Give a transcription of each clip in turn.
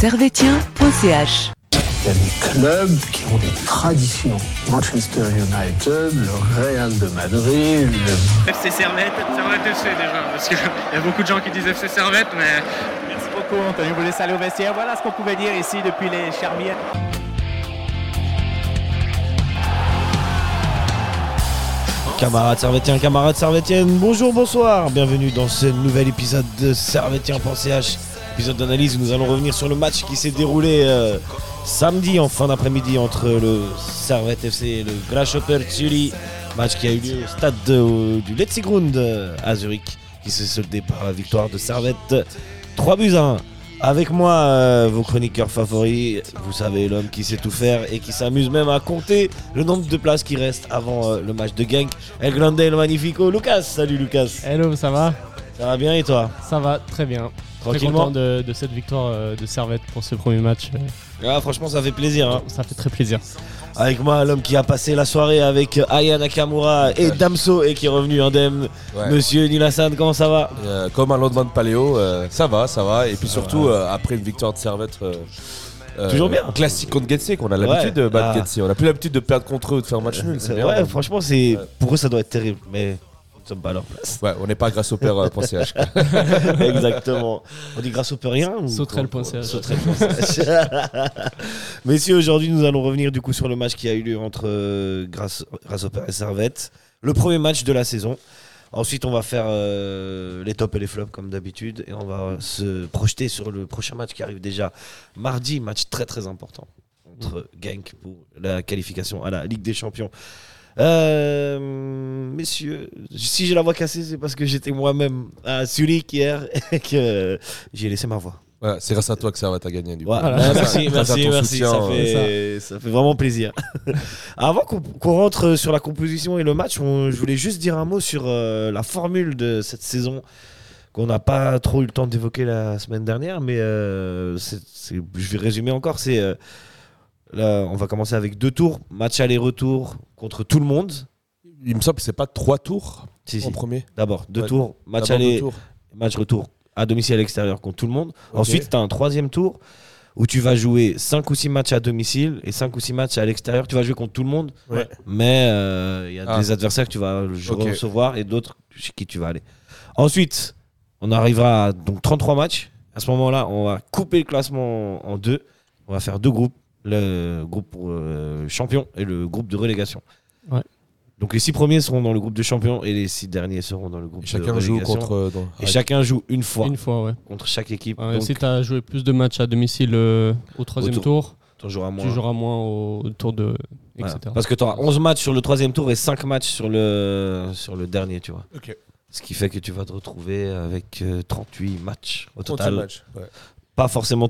servetien.ch. Il y a des clubs qui ont des traditions. Manchester United, le Real de Madrid, le FC Servette, Servette FC déjà, parce qu'il y a beaucoup de gens qui disent FC Servette, mais Merci beaucoup, Anthony. Vous laisse aller au vestiaire. Voilà ce qu'on pouvait dire ici depuis les Charmières. Camarades servétiens, camarades servétiennes, bonjour, bonsoir, bienvenue dans ce nouvel épisode de Servetien.ch, épisode d'analyse où nous allons revenir sur le match qui s'est déroulé euh, samedi en fin d'après-midi entre le Servette FC et le Grasshopper Zurich, match qui a eu lieu au stade de- du Letzigrund euh, à Zurich, qui s'est soldé par la victoire de Servette 3 buts à 1. Avec moi, euh, vos chroniqueurs favoris, vous savez, l'homme qui sait tout faire et qui s'amuse même à compter le nombre de places qui restent avant euh, le match de Genk. El Grande, el Magnifico, Lucas. Salut Lucas. Hello, ça va? Ça va bien et toi? Ça va très bien. Très Tranquillement content de, de cette victoire euh, de Servette pour ce premier match. euh, Ah, Franchement, ça fait plaisir. hein. Ça fait très plaisir. Avec moi, l'homme qui a passé la soirée avec Aya Nakamura et Damso et qui est revenu indemne. Ouais. Monsieur Nilassan, comment ça va? Euh, comme un lendemain de paléo, euh, ça va, ça va. Et puis surtout, euh, après une victoire de Servette. euh, euh, Toujours bien. Classique contre Getse, qu'on a l'habitude Ouais. de battre Ah. On a plus l'habitude de perdre contre eux ou de faire match nul. C'est bien. Ouais, franchement, c'est Ouais. pour eux, ça doit être terrible. Mais sommes pas à leur place. Ouais, on n'est pas grâce au père euh. Exactement. On dit grâce au peu rien ou Sauterelle.ch. Sauterelle.ch. Messieurs, aujourd'hui, nous allons revenir du coup sur le match qui a eu lieu entre euh, Grasse- Grasshopper et Servette. Le premier match de la saison. Ensuite, on va faire euh, les tops et les flops comme d'habitude. Et on va se projeter sur le prochain match qui arrive déjà mardi. Match très très important entre Genk pour la qualification à la Ligue des Champions. Euh, messieurs, si j'ai la voix cassée, c'est parce que j'étais moi-même à Zurich hier et que j'ai laissé ma voix. Voilà, c'est grâce à toi que Servette a gagné. Du coup. Voilà. Voilà. Merci, merci, merci. soutien, Ça euh, fait, ça fait vraiment plaisir. Avant qu'on rentre sur la composition et le match, on- je voulais juste dire un mot sur euh, la formule de cette saison qu'on n'a pas trop eu le temps d'évoquer la semaine dernière, mais euh, je vais résumer encore. C'est euh, là, on va commencer avec deux tours, match aller-retour contre tout le monde. Il me semble que c'est pas trois tours Si, si. en premier. D'abord deux Ouais. tours, match aller, match retour à domicile à l'extérieur contre tout le monde. Ensuite, tu as un troisième tour où tu vas jouer 5 ou 6 matchs à domicile et 5 ou 6 matchs à l'extérieur. Tu vas jouer contre tout le monde, Ouais. mais euh, il y a Ah. des adversaires que tu vas recevoir et d'autres chez qui tu vas aller. Ensuite, on arrivera à donc, 33 matchs. À ce moment-là, on va couper le classement en deux. On va faire deux groupes. Le groupe euh, champion et le groupe de relégation. Ouais. Donc les six premiers seront dans le groupe de champion et les six derniers seront dans le groupe Et de chacun joue relégation. contre. euh, dans- Et chacun joue une fois Une fois, ouais. contre chaque équipe. Ouais, donc, si tu as joué plus de matchs à domicile euh, au troisième tour- tour, tu joueras moins. tu joueras moins au tour de. Voilà. etc. Parce que tu auras 11 matchs sur le troisième tour et 5 matchs sur le, sur le dernier, tu vois. Ok. Ce qui fait que tu vas te retrouver avec euh, 38 matchs au 38 total. matchs, ouais. Pas forcément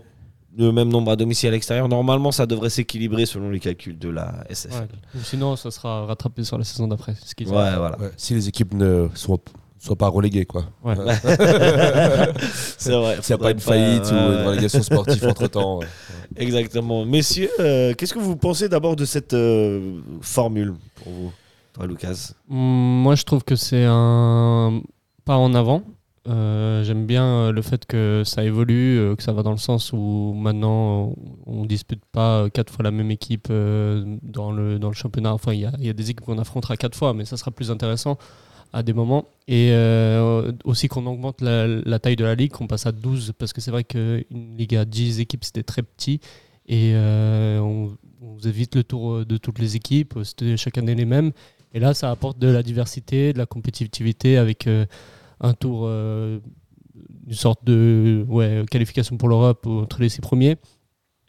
le même nombre à domicile à l'extérieur. Normalement, ça devrait s'équilibrer selon les calculs de la SFL. Ouais. Sinon, ça sera rattrapé sur la saison d'après. Ouais, voilà. Ouais, Si les équipes ne soient, soient pas reléguées, quoi. Ouais. C'est vrai. S'il n'y a pas une faillite ou ouais. une relégation sportive entre temps. Exactement. Messieurs, euh, qu'est-ce que vous pensez d'abord de cette euh, formule pour vous Toi, Lucas? Hum, Moi, je trouve que c'est un pas en avant. Euh, J'aime bien euh, le fait que ça évolue, euh, que ça va dans le sens où maintenant on ne dispute pas quatre fois la même équipe dans, le, dans le championnat. Enfin, il y y a des équipes qu'on affrontera quatre fois, mais ça sera plus intéressant à des moments. Et aussi qu'on augmente la, taille de la ligue, qu'on passe à 12, parce que c'est vrai qu'une ligue à 10 équipes, c'était très petit. Et on, on faisait vite le tour de toutes les équipes, c'était chaque année les mêmes. Et là, ça apporte de la diversité, de la compétitivité avec un tour, euh, une sorte de qualification pour l'Europe entre les six premiers.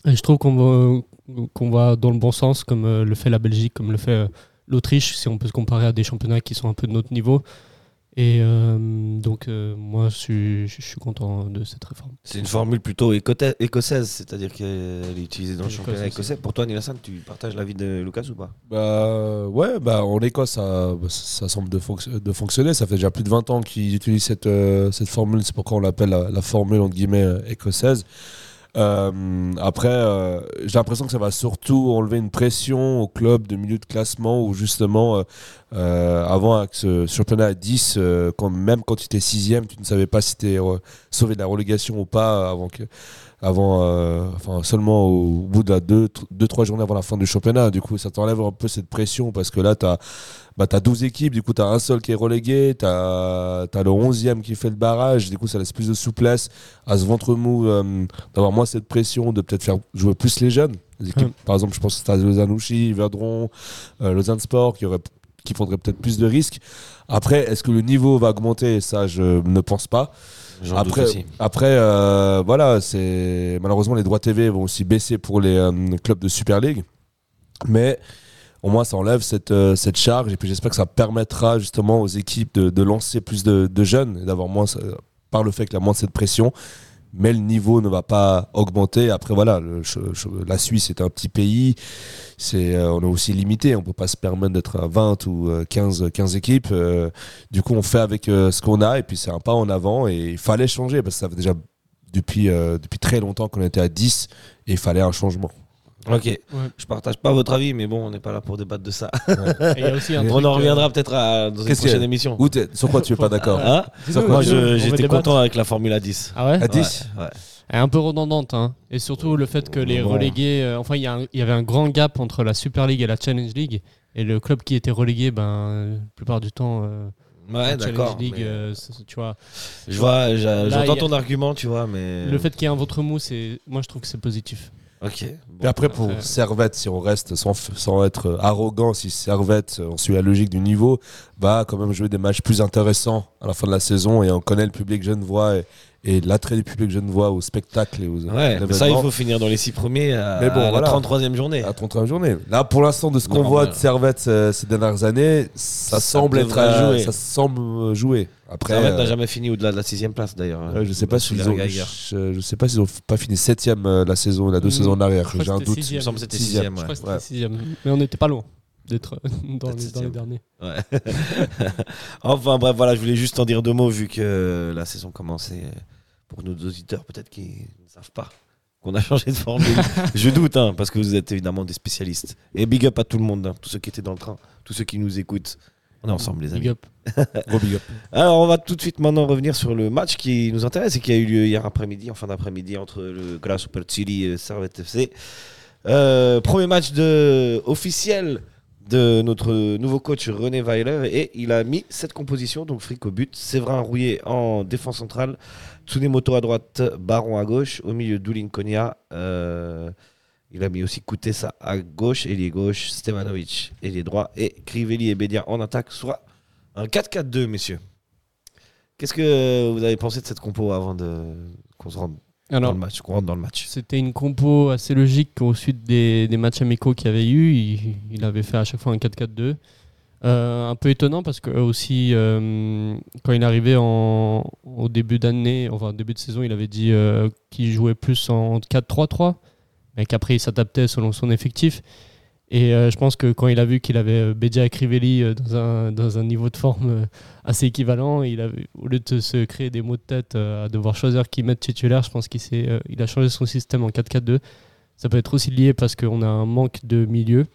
Je trouve qu'on va, qu'on va dans le bon sens, comme euh, le fait la Belgique, comme le fait euh, l'Autriche, si on peut se comparer à des championnats qui sont un peu de notre niveau. Et euh, donc, euh, moi, je suis, je suis content de cette réforme. C'est une formule plutôt écossaise, c'est-à-dire qu'elle est utilisée dans le championnat écossais. Pour toi, Nilassan, tu partages l'avis de Lucas ou pas? Bah ouais, bah en Écosse ça, ça semble de, fonc- de fonctionner. Ça fait déjà plus de 20 ans qu'ils utilisent cette, euh, cette formule. C'est pourquoi on l'appelle la, la formule entre guillemets euh, écossaise. Euh, après, euh, j'ai l'impression que ça va surtout enlever une pression au club de milieu de classement où justement, euh, euh, avant avec ce championnat à 10, euh, quand, même quand tu étais sixième, tu ne savais pas si tu étais sauvé de la relégation ou pas avant que avant, euh, enfin seulement au bout de 2-3 journées avant la fin du championnat. Du coup, ça t'enlève un peu cette pression parce que là, tu as, bah, 12 équipes, du coup, tu as un seul qui est relégué, tu as, le 11e qui fait le barrage, du coup, ça laisse plus de souplesse à ce ventre mou, euh, d'avoir moins cette pression, de peut-être faire jouer plus les jeunes. Les équipes, Par exemple, je pense que tu as Lausanne Ouchy, Verdron, euh, Lausanne Sport qui, aurait, qui prendrait peut-être plus de risques. Après, est-ce que le niveau va augmenter? Ça, je ne pense pas. Après, après euh, voilà, c'est malheureusement les droits TV vont aussi baisser pour les euh, clubs de Super League, mais au moins ça enlève cette, euh, cette charge. Et puis j'espère que ça permettra justement aux équipes de, de lancer plus de, de jeunes et d'avoir moins par le fait qu'il y a moins cette pression mais le niveau ne va pas augmenter. Après, voilà, la Suisse est un petit pays, c'est, euh, on est aussi limité, on ne peut pas se permettre d'être à 20 ou 15, euh, 15 équipes. Euh, du coup, on fait avec ce qu'on a, et puis c'est un pas en avant, et il fallait changer, parce que ça fait déjà depuis, depuis très longtemps qu'on était à 10, et il fallait un changement. Ok, ouais. je partage pas votre avis, mais bon, on n'est pas là pour débattre de ça. aussi on en reviendra peut-être dans une prochaine émission. sur quoi tu es pas d'accord hein Moi, j'étais content avec la Formule 10. Ah ouais À 10 ouais. Elle est un peu redondante, hein. et surtout le fait que les relégués. Euh, enfin, il y, y, avait un grand gap entre la Super League et la Challenge League, et le club qui était relégué, ben, la plupart du temps. Euh, Ouais, d'accord. Euh, tu vois. Je vois, j'entends ton argument, tu vois, mais. Le fait qu'il y ait un ventre mou, c'est, moi je trouve que c'est positif. Ok. et après, pour Servette, si on reste sans, sans être arrogant, si Servette, on suit la logique du niveau, va quand même jouer des matchs plus intéressants à la fin de la saison et on connaît le public genevois et, et l'attrait du public genevois au spectacle et aux ouais, ça il faut finir dans les six premiers à, mais bon, la 33e journée. À 33e journée. Là pour l'instant de ce qu'on voit de Servette euh, ces dernières années ça, semble être joué. ça semble jouer. Après Servette n'a euh, jamais fini au-delà de la sixième place d'ailleurs. Je sais pas s'ils ont je, je, sais pas s'ils ont pas fini septième euh, la saison la deux mm. saisons en arrière. J'ai un doute. il me semble que c'était sixième, sixième mais on n'était pas loin d'être dans, les, dans les derniers. Ouais. enfin bref, voilà, je voulais juste en dire deux mots vu que la saison commençait pour nos auditeurs peut-être qui ne savent pas qu'on a changé de formule. je doute, hein, parce que vous êtes évidemment des spécialistes. Et big up à tout le monde, hein, tous ceux qui étaient dans le train, tous ceux qui nous écoutent. On est ensemble, les amis. Big up. Gros big up. Alors, on va tout de suite maintenant revenir sur le match qui nous intéresse et qui a eu lieu hier après-midi, en fin d'après-midi, entre le Glass Super Chili et Servette FC. Euh, premier match de, officiel de notre nouveau coach René Weiler. Et il a mis cette composition, donc Frick au but, Séverin Rouillet en défense centrale, Tsunemoto à droite, Baron à gauche, au milieu Doulin Konya, euh, il a mis aussi Koutessa à gauche, ailier gauche, Stevanovic ailier droit. Et Crivelli et Bédia en attaque, soit un 4-4-2 messieurs. Qu'est-ce que vous avez pensé de cette compo avant de qu'on se rende dans le match, qu'on rentre dans le match. C'était une compo assez logique au suite des, des matchs amicaux qu'il y avait eu. Il, avait fait à chaque fois un 4-4-2. Euh, un peu étonnant parce que aussi euh, quand il arrivait en, au début d'année, enfin début de saison, il avait dit euh, qu'il jouait plus en 4-3-3, mais qu'après il s'adaptait selon son effectif. Et euh, je pense que quand il a vu qu'il avait euh, Bedia Crivelli euh, dans un, dans un niveau de forme assez équivalent, il au lieu de se créer des maux de tête à devoir choisir qui mettre titulaire, je pense qu'il il a changé son système en 4-4-2. Ça peut être aussi lié parce qu'on a un manque de milieu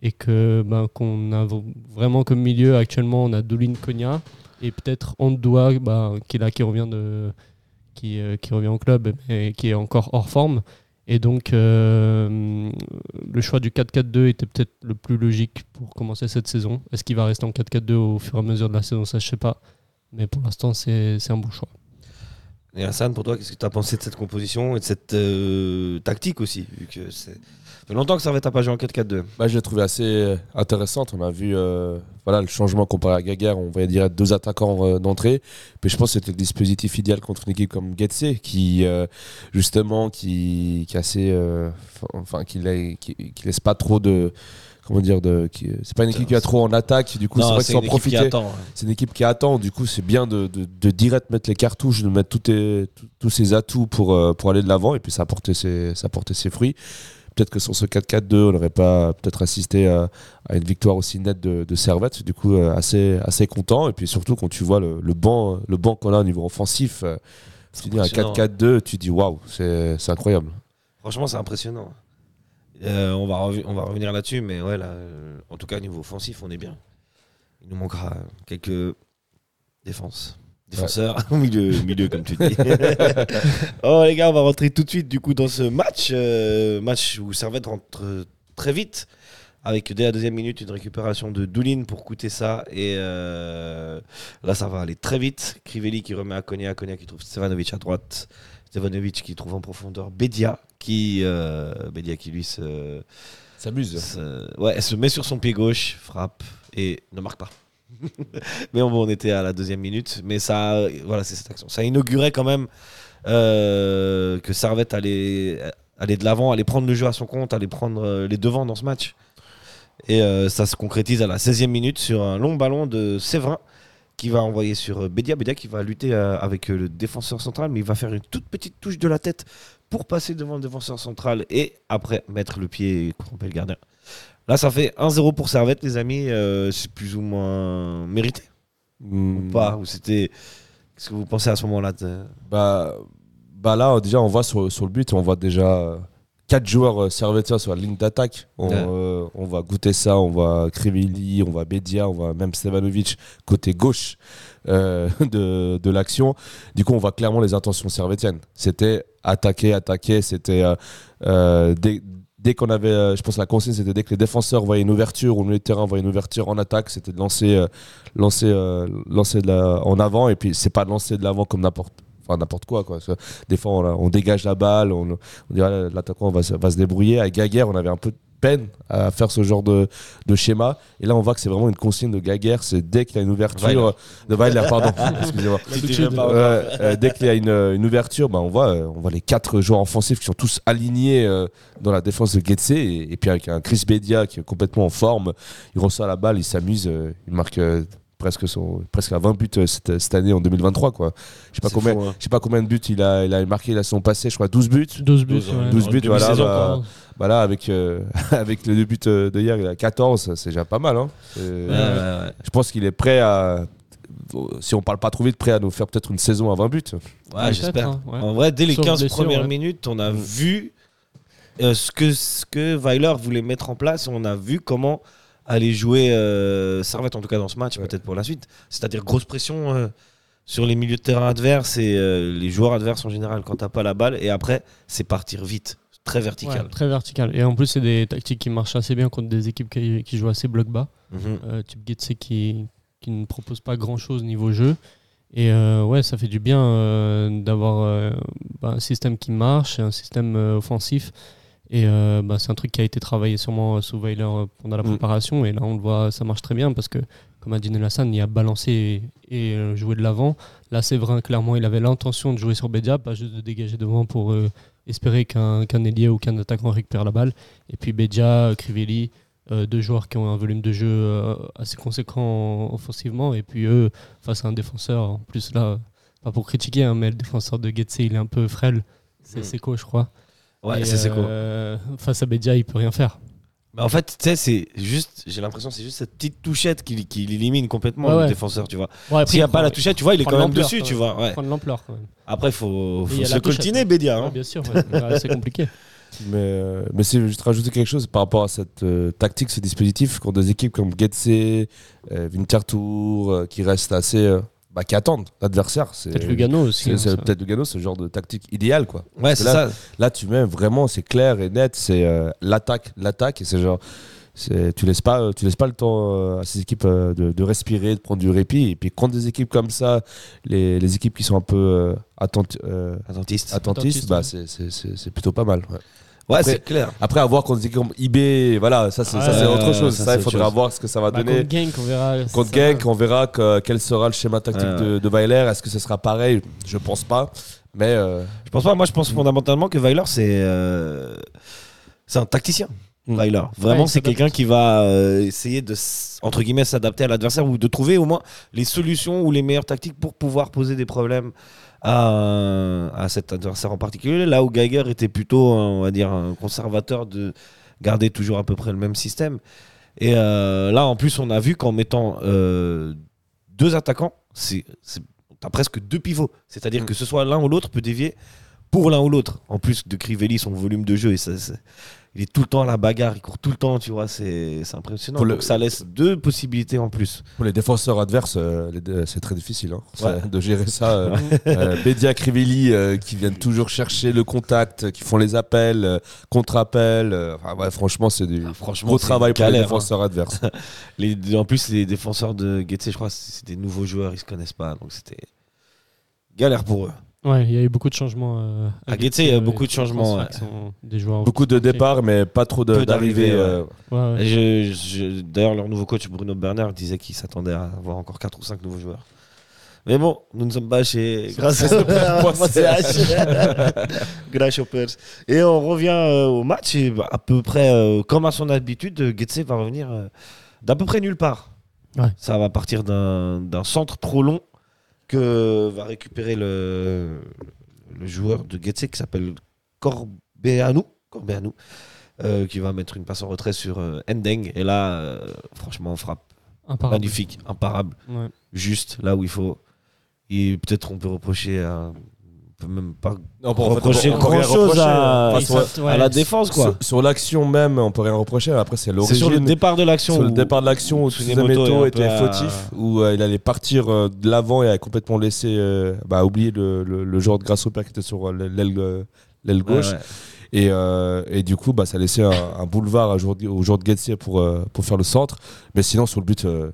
et ben, qu'on a vraiment comme milieu actuellement on a Dolin Konya et peut-être Andoua bah, qui là qui revient de qui revient au club et qui est encore hors forme et donc, euh, le choix du 4-4-2 était peut-être le plus logique pour commencer cette saison. Est-ce qu'il va rester en 4-4-2 au fur et à mesure de la saison? Ça, je sais pas. Mais pour l'instant, c'est un bon choix. Et Hassan, pour toi, qu'est-ce que tu as pensé de cette composition et de cette euh, tactique aussi vu que fait longtemps que ça va être jouer en 4-4-2. Bah, je l'ai trouvé assez euh, intéressante. On a vu euh, voilà, le changement comparé à Gaguerre. On va dire deux attaquants euh, d'entrée. Mais je pense que c'était le dispositif idéal contre une équipe comme Getse, qui justement qui, qui assez, enfin qui, qui, qui, laisse pas trop de comment dire de c'est pas une équipe qui a trop en attaque du coup c'est vrai sans profiter c'est une équipe qui attend du coup c'est bien de, de, de, direct mettre les cartouches de mettre tous ses atouts pour, pour aller de l'avant et puis ça a porté ses, ça a porté ses fruits peut-être que sur ce 4-4-2, on n'aurait pas peut-être assisté à, une victoire aussi nette de, Servette. Du coup, euh, assez, assez content. Et puis surtout, quand tu vois le, banc, le banc qu'on a au niveau offensif, euh, tu dis un 4-4-2, tu dis waouh, c'est incroyable. Franchement, c'est impressionnant. Euh, on, va on va revenir là-dessus, mais ouais, là, en tout cas, au niveau offensif, on est bien. Il nous manquera quelques défenses. Défenseur, milieu, milieu comme tu dis. oh les gars, on va rentrer tout de suite du coup dans ce match. euh, match où Servette rentre très vite. Avec dès la deuxième minute une récupération de Doulin pour coûter ça. Et euh, là ça va aller très vite. Crivelli qui remet à Konya, Konya qui trouve Stevanovic à droite. Stevanovic qui trouve en profondeur Bedia qui, euh, Bedia qui lui se, S'amuse. se- ouais, se met sur son pied gauche, frappe et ne marque pas. mais on était à la deuxième minute. Mais ça, voilà, c'est cette action. Ça inaugurait quand même euh, que Servette allait, allait de l'avant, allait prendre le jeu à son compte, allait prendre euh, les devants dans ce match. Et euh, ça se concrétise à la 16e minute sur un long ballon de Séverin qui va envoyer sur Bedia. Bedia qui va lutter avec le défenseur central, mais il va faire une toute petite touche de la tête pour passer devant le défenseur central et après mettre le pied et le gardien. Là, ça fait 1-0 pour Servette, les amis. Euh, c'est plus ou moins mérité Hmm. ou pas Ou c'était. Qu'est-ce que vous pensez à ce moment-là Bah, bah là, déjà, on voit sur, sur le but, on voit déjà 4 joueurs euh, servétiens sur la ligne d'attaque. On, Ouais. euh, on va goûter ça, on voit Krivelli, on voit Bedia, on voit même Stevanovic côté gauche euh, de, de l'action. Du coup, on voit clairement les intentions servétiennes. C'était attaquer, attaquer, c'était euh, dès, qu'on avait, euh, je pense la consigne, c'était dès que les défenseurs voyaient une ouverture ou le milieu de terrain voyait une ouverture en attaque, c'était de lancer, euh, lancer, euh, lancer de la, en avant. Et puis, c'est pas de lancer de l'avant comme n'importe enfin, n'importe quoi. quoi. Des fois, on, on dégage la balle, on, on dirait l'attaquant va, se- va se débrouiller. À Gaguerre, on avait un peu peine à faire ce genre de, de schéma. Et là, on voit que c'est vraiment une consigne de Gaguerre. C'est dès qu'il y a une ouverture. Weiler. De Weiler, pardon. Excusez-moi. Euh, dès qu'il y a une, une ouverture, bah, on, voit, euh, on voit les quatre joueurs offensifs qui sont tous alignés euh, dans la défense de Getse. Et, et puis avec un Chris Bedia qui est complètement en forme, il reçoit la balle, il s'amuse, euh, il marque euh, presque, son, presque à 20 buts cette, cette année en 2023. Quoi. Je sais pas combien. fou, hein. Je sais pas combien de buts il a, il a marqué la saison passée, je crois 12 buts. 12 buts. 12, ouais. 12 buts, voilà. bah, bah là, avec, euh, avec les deux buts euh, de hier, il a 14, c'est déjà pas mal. Hein. C'est- Ouais, ouais, ouais. Je pense qu'il est prêt à. Si on parle pas trop vite, prêt à nous faire peut-être une saison à 20 buts. Ouais, j'espère. hein, ouais. En vrai, dès les Sauf 15 blessure, premières ouais. minutes, on a vu euh, ce, que, ce que Weiler voulait mettre en place. On a vu comment aller jouer euh, Servette, en tout cas dans ce match, Ouais. peut-être pour la suite. C'est-à-dire grosse pression euh, sur les milieux de terrain adverses et euh, les joueurs adverses en général quand t'as pas la balle. Et après, c'est partir vite, très vertical. Ouais, très vertical. Et en plus, c'est des tactiques qui marchent assez bien contre des équipes qui, qui jouent assez bloc bas. Mhm. Euh, type Getse qui, qui ne propose pas grand chose niveau jeu. Et euh, ouais, ça fait du bien euh, d'avoir euh, bah, un système qui marche, un système offensif. Et bah, c'est un truc qui a été travaillé sûrement sous Weiler pendant la Mm. préparation. Et là, on le voit, ça marche très bien parce que, comme a dit Nelassan, il a balancé et, et, jouer de l'avant. Là, c'est vrai, clairement, il avait l'intention de jouer sur Bedia, pas juste de dégager devant pour espérer qu'un ailier ou qu'un attaquant récupère la balle. Et puis Bedia, Crivelli, euh, deux joueurs qui ont un volume de jeu euh, assez conséquent offensivement. Et puis eux, face à un défenseur, en plus là, pas pour critiquer, hein, mais le défenseur de Getse, il est un peu frêle. C'est Mm. Seco, je crois. Ouais, c'est euh, Face à Bedia, il peut rien faire. Mais en fait, tu sais, c'est juste, j'ai l'impression que c'est juste cette petite touchette qui, qui l'élimine complètement Ouais, le défenseur, tu vois. S'il n'y a pas la touchette, tu vois, il est quand même dessus, tu vois. Ouais. prend de l'ampleur quand même. Après, faut, faut se coltiner, Bédia. Ouais, hein. bien sûr, c'est compliqué. Mais, euh, mais c'est juste rajouter quelque chose par rapport à cette euh, tactique, ce dispositif, quand des équipes comme Getse, euh, Winterthur, euh, qui restent assez. Bah, qui attendent l'adversaire. C'est Peut-être Lugano aussi. c'est- hein, peut-être Lugano, ce genre de tactique idéale, quoi. Ouais, c'est là- ça. Là, tu mets vraiment, c'est clair et net, c'est euh, l'attaque, l'attaque, et c'est genre. c'est- Tu laisses pas, tu laisses pas le temps euh, à ces équipes euh, de, de respirer, de prendre du répit. Et puis contre des équipes comme ça, les, les équipes qui sont un peu euh, attenti- euh, Attentiste. attentistes, Attentistes, bah, ouais. c'est- c'est c'est- c'est plutôt pas mal. ouais. Ouais, c'est clair. Après, à voir contre des équipes comme IB, voilà, ça c'est ça, autre chose. ça, il faudra chose. voir ce que ça va Bah, donner. contre Genk, on verra. Contre Genk, on verra que- quel sera le schéma tactique Ouais, de, de Weiler. Est-ce que ce sera pareil? Je pense pas. Mais euh, Je pense pas. Moi, je pense fondamentalement que Weiler, c'est euh, c'est un tacticien. Mm. Weiler. Vraiment, c'est quelqu'un qui va euh, essayer de entre guillemets s'adapter à l'adversaire ou de trouver au moins les solutions ou les meilleures tactiques pour pouvoir poser des problèmes à, à cet adversaire en particulier. Là où Geiger était plutôt, un- on va dire, un conservateur de garder toujours à peu près le même système. Et euh, là, en plus, on a vu qu'en mettant euh, deux attaquants, c'est t'as presque deux pivots. C'est-à-dire Mm. que ce soit l'un ou l'autre peut dévier pour l'un ou l'autre. En plus de Crivelli, son volume de jeu, et ça, ça- il est tout le temps à la bagarre, il court tout le temps, tu vois, c'est impressionnant. Le- Donc ça laisse deux possibilités en plus. Pour les défenseurs adverses, euh, c'est très difficile hein, Ouais. de gérer ça. Euh, euh, Bedia, Crivelli, euh, qui viennent toujours chercher le contact, qui font les appels, euh, contre-appels. enfin, ouais, franchement, c'est du Franchement, gros travail pour les hein. défenseurs adverses. Les- en plus, les défenseurs de Getse, je crois, c'est c'est des nouveaux joueurs, ils se connaissent pas, donc c'était galère pour eux. Ouais, il y a eu beaucoup de changements. euh, À Getse, il y a euh, beaucoup de changements, Des joueurs. Beaucoup de départs, mais pas trop d'arrivées. euh, Ouais, ouais. Et je- je- D'ailleurs, leur nouveau coach Bruno Bernard disait qu'il s'attendait à avoir encore 4 ou 5 nouveaux joueurs. Mais bon, nous ne sommes pas chez. Grâce à Grâce aux Pers. Et on revient euh, au match. Et bah, à peu près, euh, comme à son habitude, Getse va revenir d'à peu près nulle part. Ouais. Ça va partir d'un d'un centre trop long que va récupérer le, le joueur de Getse qui s'appelle Corbeanu. Corbeanu. euh, qui va mettre une passe en retrait sur euh, Endeng. Et là, euh, franchement, frappe Imparable. magnifique, imparable, Ouais. juste là où il faut. Et peut-être on peut reprocher à. On peut même pas Non, pour- en fait, reprocher on peut rien grand chose reprocher, à, hein. Ouais, à la défense, quoi. Sur, sur l'action même, on peut rien reprocher. Après, c'est C'est sur le l'origine. départ de l'action. Sur le où- départ de l'action, où Tsunemoto était fautif, où euh, il allait partir euh, de l'avant et a complètement laissé, euh, bah, oublier le, le, le joueur de Grasshopper qui était sur l'aile Ouais, gauche. ouais. Et, euh, et du coup, bah, ça laissait un, un boulevard au joueur de Getze pour, euh, pour faire le centre. Mais sinon, sur le but, euh,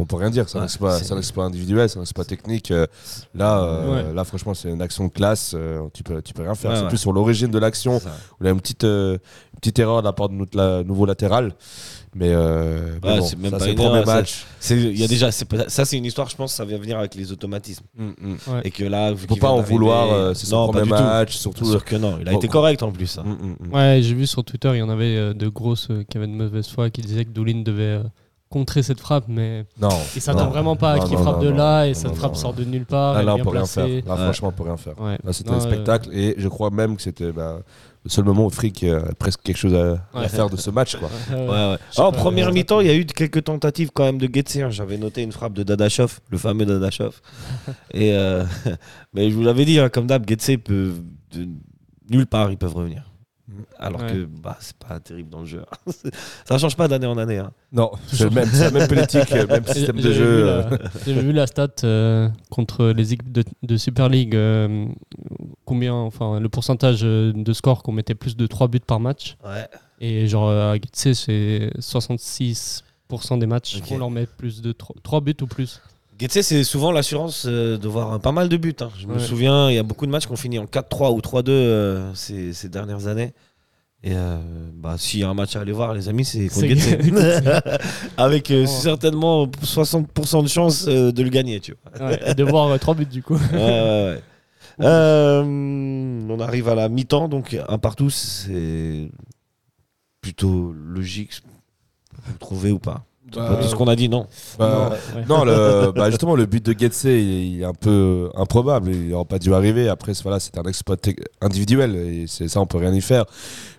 on peut rien dire. Ça Ouais, n'est pas, c'est- ça reste pas individuel, ça n'est pas technique. Euh, là, euh, Ouais. là, franchement, c'est une action de classe. euh, tu peux, tu peux rien faire. Ouais, c'est ouais. plus sur l'origine de l'action. Y a une petite, euh, une petite erreur de la part de notre la- nouveau latéral. Mais, euh, mais Ouais, bon, c'est même ça, pas c'est le une premier match. C'est- Il y a déjà, ça c'est une histoire, je pense, ça va venir avec les automatismes. Mm, mm. Ouais. Et que là, Faut pas vient en vouloir. euh, c'est son non, pas premier du tout. match, Bien surtout. sûr que non, il a été correct en plus. hein. Mm, mm, mm. Ouais, j'ai vu sur Twitter, il y en avait de grosses qui avaient de mauvaise foi qui disaient que Doulin devait contrer cette frappe, mais Non. il s'attend vraiment pas à qu'il frappe non, de non, là et non, cette non, frappe non. sort de nulle part. Là, elle là, on peut rien faire. Là, Ouais. franchement, on peut rien faire. Ouais. Là, c'était un euh, spectacle. Et je crois même que c'était bah, le seul moment où Frick a presque quelque chose à, faire de ce match. Quoi. euh, en première euh, mi-temps, il y a eu quelques tentatives quand même de Getse. hein. J'avais noté une frappe de Dadashov, le fameux Dadashov. Et euh, mais je vous l'avais dit, hein, comme d'hab, Getse peut de nulle part ils peuvent revenir. Alors Ouais. que bah c'est pas terrible dans le jeu. ça change pas d'année en année. hein. Non, c'est le même, la même politique, le même système de jeu. euh. la- J'avais vu la stat euh, contre les équipes de, de Super League, euh, combien, enfin, le pourcentage de score qu'on mettait plus de 3 buts par match. Ouais. Et genre à Getse, c'est 66% des matchs, Ok. on leur met plus de 3, buts ou plus. Getse, c'est souvent l'assurance euh, de voir pas mal de buts. hein. Je me Ouais. souviens, il y a beaucoup de matchs qui ont fini en 4-3 ou 3-2 euh, ces, ces dernières années. Et euh, bah, s'il y a un match à aller voir, les amis, c'est contre. Avec euh, Ouais. certainement 60% de chance de le gagner. Tu vois. Ouais, et de voir 3 buts du coup. Ouais, on arrive à la mi-temps, donc un partout, c'est plutôt logique. Vous trouvez ou pas? Bah, Tout ce qu'on a dit, non. bah, Ouais. Non, le, bah justement, le but de Getse, il, est un peu improbable. Il n'aurait pas dû arriver. Après, c'est- voilà, c'est un exploit individuel. Et c'est ça, on peut rien y faire.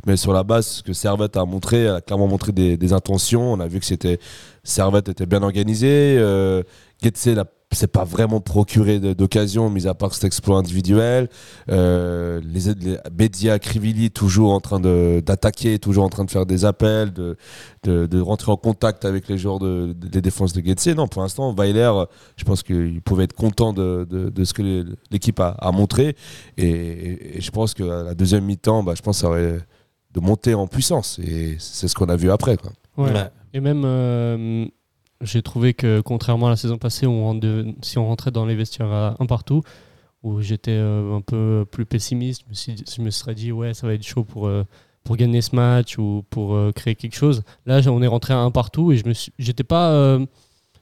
Mais sur la base, ce que Servette a montré, a clairement montré des, des intentions. On a vu que c'était Servette était bien organisé. Euh, Getse n'a s'est pas vraiment procuré d'occasion, mis à part cet exploit individuel. Euh, les, les Bedia, Krivili, toujours en train de- d'attaquer, toujours en train de faire des appels, de, de, de rentrer en contact avec les joueurs de, de- des défenses de Getse. Non, pour l'instant, Weiler, je pense qu'il pouvait être content de, de- de ce que l'équipe a, a montré. Et, et- et je pense qu'à la deuxième mi-temps, bah, je pense que ça aurait de monter en puissance. Et c'est ce qu'on a vu après. Quoi. Ouais. Ouais. Et même, euh, j'ai trouvé que contrairement à la saison passée, on de- si on rentrait dans les vestiaires à un partout, où j'étais euh, un peu plus pessimiste, je me, suis je me serais dit, ouais, ça va être chaud pour, euh, pour gagner ce match ou pour euh, créer quelque chose. Là, on est rentré à un partout et je me suis, j'étais pas,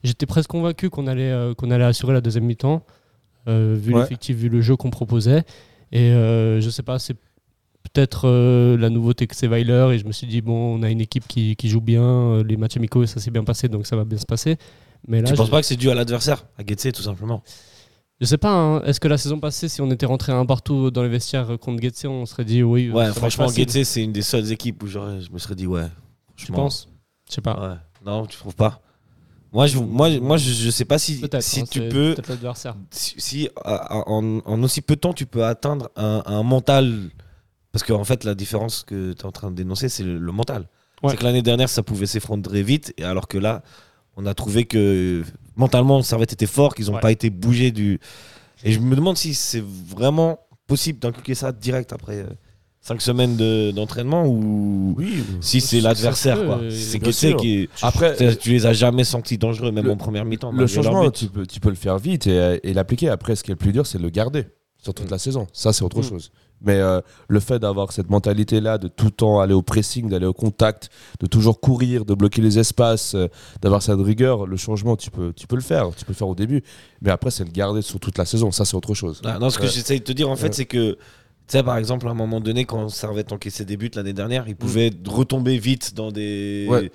j'étais presque convaincu qu'on allait, qu'on allait assurer la deuxième mi-temps, vu Ouais. l'effectif, vu le jeu qu'on proposait. Et je sais pas, c'est peut-être euh, la nouveauté que c'est Weiler et je me suis dit bon on a une équipe qui, qui joue bien euh, les matchs amicaux ça s'est bien passé donc ça va bien se passer. Mais là tu penses je, pas que c'est dû à l'adversaire, à Getse, tout simplement? Je sais pas hein, est-ce que la saison passée si on était rentré un partout dans les vestiaires contre Getse on serait dit oui Ouais, franchement. Getse, c'est une des seules équipes où je me serais dit, ouais. tu franchement, penses? Je sais pas. Ouais. Non, tu trouves pas? Moi je, moi, moi, je, je sais pas si, si hein, tu peux, si, en, en aussi peu de temps, tu peux atteindre un, un mental Parce qu'en fait, la différence que tu es en train de dénoncer, c'est le, le mental. Ouais. C'est que l'année dernière, ça pouvait s'effondrer vite, et alors que là, on a trouvé que mentalement, Servette était fort, qu'ils n'ont Ouais. pas été bougés du. Et je me demande si c'est vraiment possible d'inculquer ça direct après 5 semaines de- d'entraînement ou Oui. si c'est Ça- l'adversaire. ça quoi. euh, C'est que c'est qui. Après, Tu les as jamais sentis dangereux, même Le- en première mi-temps. le changement, but. tu peux, tu peux le faire vite et, et l'appliquer. Après, ce qui est le plus dur, c'est de le garder sur toute Mm. la saison. Ça, c'est autre Mm. chose. Mais euh, le fait d'avoir cette mentalité-là, de tout le temps aller au pressing, d'aller au contact, de toujours courir, de bloquer les espaces, euh, d'avoir cette rigueur, le changement, tu peux, tu peux le faire. Tu peux le faire au début. Mais après, c'est le garder sur toute la saison. Ça, c'est autre chose. Ah, non, ce que j'essaye de te dire, en fait, c'est que, tu sais, par exemple, à un moment donné, quand Servette encaissait des buts l'année dernière, Mm. il pouvait retomber vite dans des. Ouais.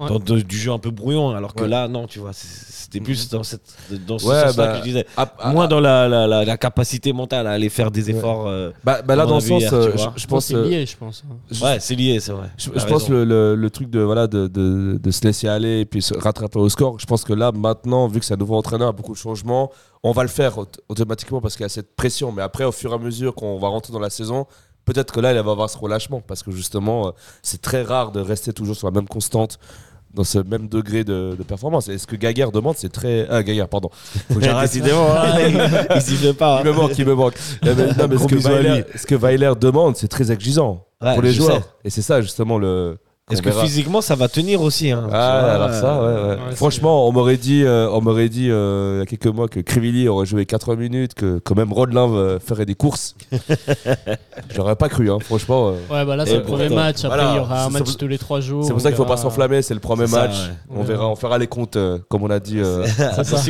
Dans de- du jeu un peu brouillon, alors que Ouais. là, non, tu vois, c'était plus dans, cette, dans ce Ouais, sens-là bah, que je disais. Moins dans la, la, la, la capacité mentale à aller faire des efforts. euh, bah, bah là, dans a le sens, hier, euh, je, pense c'est euh, lié, je pense. hein. je- Ouais, c'est lié, c'est vrai. Je, pense le, le, le truc de, voilà, de, de, de se laisser aller et puis se rattraper au score, je pense que là, maintenant, vu que c'est un nouveau entraîneur, beaucoup de changements, on va le faire aut- automatiquement parce qu'il y a cette pression. Mais après, au fur et à mesure qu'on va rentrer dans la saison, peut-être que là, il va avoir ce relâchement parce que justement, euh, c'est très rare de rester toujours sur la même constante. Dans ce même degré de, de performance. Et ce que Gaguerre demande, c'est très. Ah, Gaguerre, pardon. Faut que j'arrête. Décidément, hein, il, il s'y fait pas. Il me manque, il me manque. Non, mais, non, mais ce, que Weiler, lui. ce que Weiler demande, c'est très exigeant Ouais, pour les joueurs. sais. Et c'est ça, justement, le. Est-ce que verra. physiquement, ça va tenir aussi hein, Ah, vois, alors ça, ouais, ouais. Ouais, Franchement, on m'aurait dit, euh, on m'aurait dit euh, il y a quelques mois que Crivelli aurait joué 80 minutes, que quand même Rodelin euh, ferait des courses. J'aurais pas cru, hein, franchement. euh. Ouais, bah là, c'est le premier match. Après, voilà, il y aura un match tous les trois jours. C'est pour on ça qu'il faut pas s'enflammer, c'est le premier ça, match. ouais. On verra, on fera les comptes, euh, comme on a dit, euh,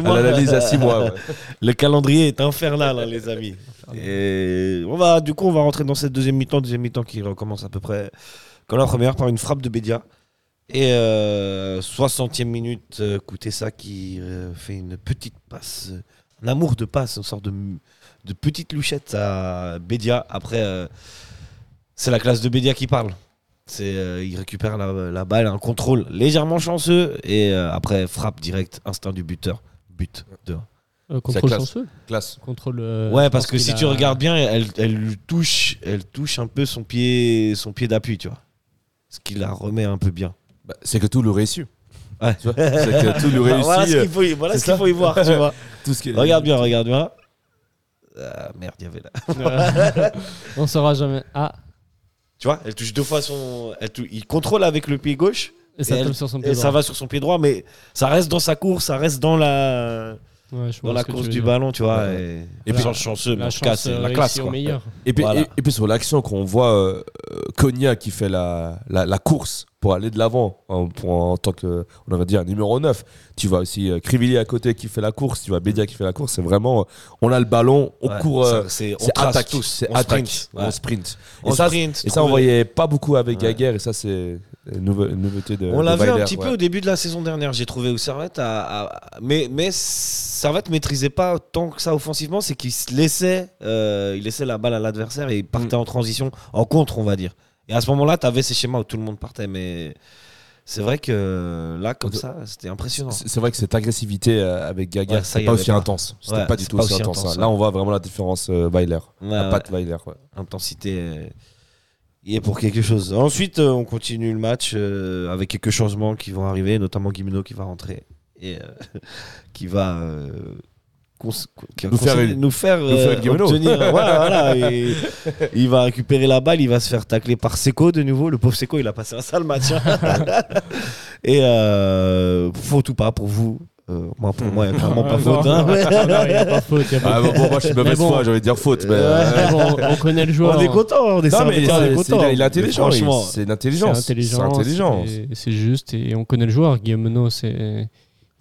l'analyse à 6 mois. ouais. Le calendrier est infernal, hein, les amis. Et on va, du coup, on va rentrer dans cette deuxième mi-temps, deuxième mi-temps qui recommence à peu près comme la première par une frappe de Bédia. Et euh, 60e minute, euh, Koutessa qui euh, fait une petite passe, un amour de passe, une sorte de, de petite louchette à Bédia. Après, euh, c'est la classe de Bédia qui parle. C'est, euh, il récupère la, la balle, un contrôle légèrement chanceux et euh, après frappe directe, instinct du buteur, but de Euh, contrôle classe. chanceux. Classe. Contrôle. euh, Ouais, parce que si a- tu regardes bien, elle, elle touche, elle touche un peu son pied, son pied d'appui, tu vois. Ce qui la remet un peu bien. Bah, c'est que tout le réussit. Ouais. Tu vois c'est que tout le réussit. voilà ce euh, qu'il faut, y- voilà c'est ce qu'il ça faut y voir, tu vois. tout ce qui est- regarde bien, regarde bien. Ah, merde, il y avait là. On saura jamais. Ah, Tu vois, elle touche deux fois son. Elle tou- Il contrôle avec le pied gauche et ça Et tombe elle- sur son pied et droit. ça va sur son pied droit, mais ça reste dans sa course, ça reste dans la, Ouais, dans la course du dire. ballon, tu vois. Ouais. Et, Et puis- puis, chanceux, mais La en tout cas, c'est la classe, quoi. meilleur. Et puis, Voilà. et, et puis sur l'action qu'on voit euh, Konya qui fait la, la, la course pour aller de l'avant en, pour- en tant que on dit un numéro 9 tu vois aussi euh, Krivili à côté qui fait la course tu vois Bédia qui fait la course c'est vraiment on a le ballon on Ouais, court euh, c'est attaque tous, c'est sprint. on sprint et On ça, sprint, et ça on voyait pas beaucoup avec Ouais. Gaguerre et ça c'est une nouve- une nouveauté de On l'a vu un petit peu au début de la saison dernière, j'ai trouvé où Servette a, a- mais mais Servette maîtrisait pas tant que ça offensivement, c'est qu'il laissait euh, il laissait la balle à l'adversaire et il partait en transition en contre, on va dire. Et à ce moment-là, tu avais ces schémas où tout le monde partait mais c'est vrai que là comme ça, c'était impressionnant. C'est vrai que cette agressivité euh, avec Gaguerre Ouais, c'est pas aussi pas. intense c'était Ouais, pas du tout pas aussi intense, intense, hein. là on voit vraiment la différence euh, Weiler Ouais, la patte Weiler intensité est pour quelque chose. Ensuite, euh, on continue le match euh, avec quelques changements qui vont arriver, notamment Guimeno qui va rentrer et euh, qui va qui Nous faire une- nous faire, nous faire euh, une Guimeno. obtenir- voilà, voilà, et il va récupérer la balle, il va se faire tacler par Seco de nouveau. Le pauvre Seco, il a passé un sale match. hein. et euh, faute ou pas pour vous Euh, Moi, pour moi, il n'y a clairement pas Ah, faute. hein. non, il n'y a pas faute. il y a pas Ah, bon, moi je suis mauvaise bon. foi j'allais dire faute mais Ouais. euh, Mais bon, on connaît le joueur. On est content, on est Non, mais Servetien, on est c'est- content. il est intelligent. Franchement, C'est une C'est intelligence. intelligent. C'est intelligent. c'est- C'est juste. Et on connaît le joueur. Guillaume c'est.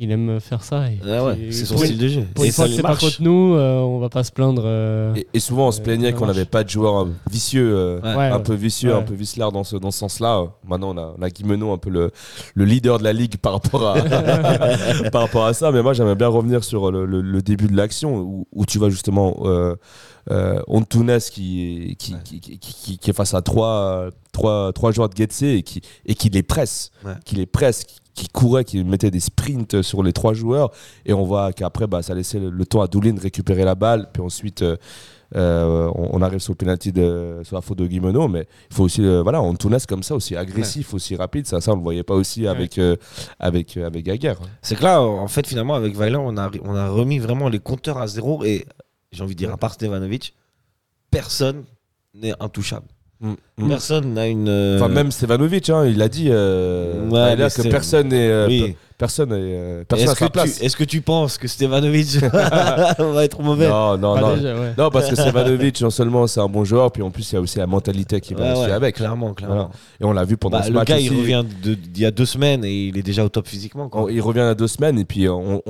Il aime faire ça. Et, Ah ouais, c'est son style une- de jeu. Pour Et une fois que c'est pas contre nous, euh, on va pas se plaindre. euh, Et, et souvent, on se Euh, plaignait ça qu'on n'avait pas de joueur euh, vicieux, euh, Ouais. ouais, un ouais. peu vicieux, Ouais. un peu vicelard dans ce, dans ce sens-là. Maintenant, on a, on a Guimeno, un peu le, le leader de la ligue par rapport à, par rapport à ça. Mais moi, j'aimerais bien revenir sur le, le- le début de l'action où, où tu vois justement euh, euh, Antunes qui, qui, qui, qui, qui- qui est face à trois, trois, trois joueurs de Getse et qui, et qui les presse. Ouais. Qui les presse, qui, courait, qui mettait des sprints sur les trois joueurs. Et on voit qu'après, bah, ça laissait le, temps à Doulin de récupérer la balle. Puis ensuite. euh, euh, on, on arrive sur le penalty de, sur la faute de Guimeno, mais il faut aussi, euh, voilà, Antunes comme ça, aussi agressif, aussi rapide. Ça, ça, on le voyait pas aussi avec, avec, avec Gaguerre. C'est que là, en fait, finalement, avec Weiler, on a, on a remis vraiment les compteurs à zéro. Et j'ai envie de dire, à part Stevanovic, personne n'est intouchable. Personne n'a une. euh, Enfin, même Stevanovic, hein, il a dit euh, Ouais, mais que personne n'est euh, oui. personne n'est, euh, personne Est-ce que, sa place. tu, est-ce que tu penses que Stevanovic va être mauvais? Non, non, Pas non. déjà, ouais. Non, parce que Stevanovic, non seulement c'est un bon joueur, puis en plus il y a aussi la mentalité qui va Ouais, aussi ouais, avec. Clairement, clairement. Voilà. Et on l'a vu pendant Bah, ce le match. gars, aussi. il revient d'il y a deux semaines et il est déjà au top physiquement. Quoi. On- il revient à deux semaines et puis on,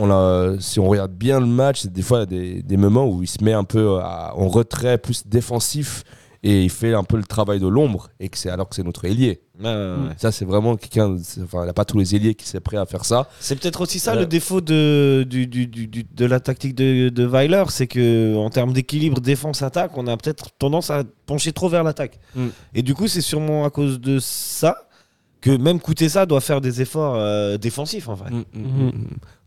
si on regarde bien le match, des fois des, des moments où il se met un peu à- en retrait plus défensif et il fait un peu le travail de l'ombre et que c'est alors que c'est notre ailier. Ça c'est vraiment quelqu'un, enfin il n'a pas tous les ailiers qui sont prêts à faire ça. C'est peut-être aussi ça Ouais. le défaut de, du, du- du- du- de la tactique de, de Weiler, c'est que en termes d'équilibre défense-attaque, on a peut-être tendance à pencher trop vers l'attaque. Mm. Et du coup, c'est sûrement à cause de ça que même ça doit faire des efforts euh, défensif en fait. En fait,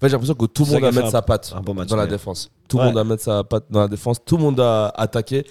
j'ai l'impression que tout le monde a mettre sa patte un bon match, dans la défense. Tout le Ouais. monde va mettre sa patte dans la défense. Tout le monde a attaqué.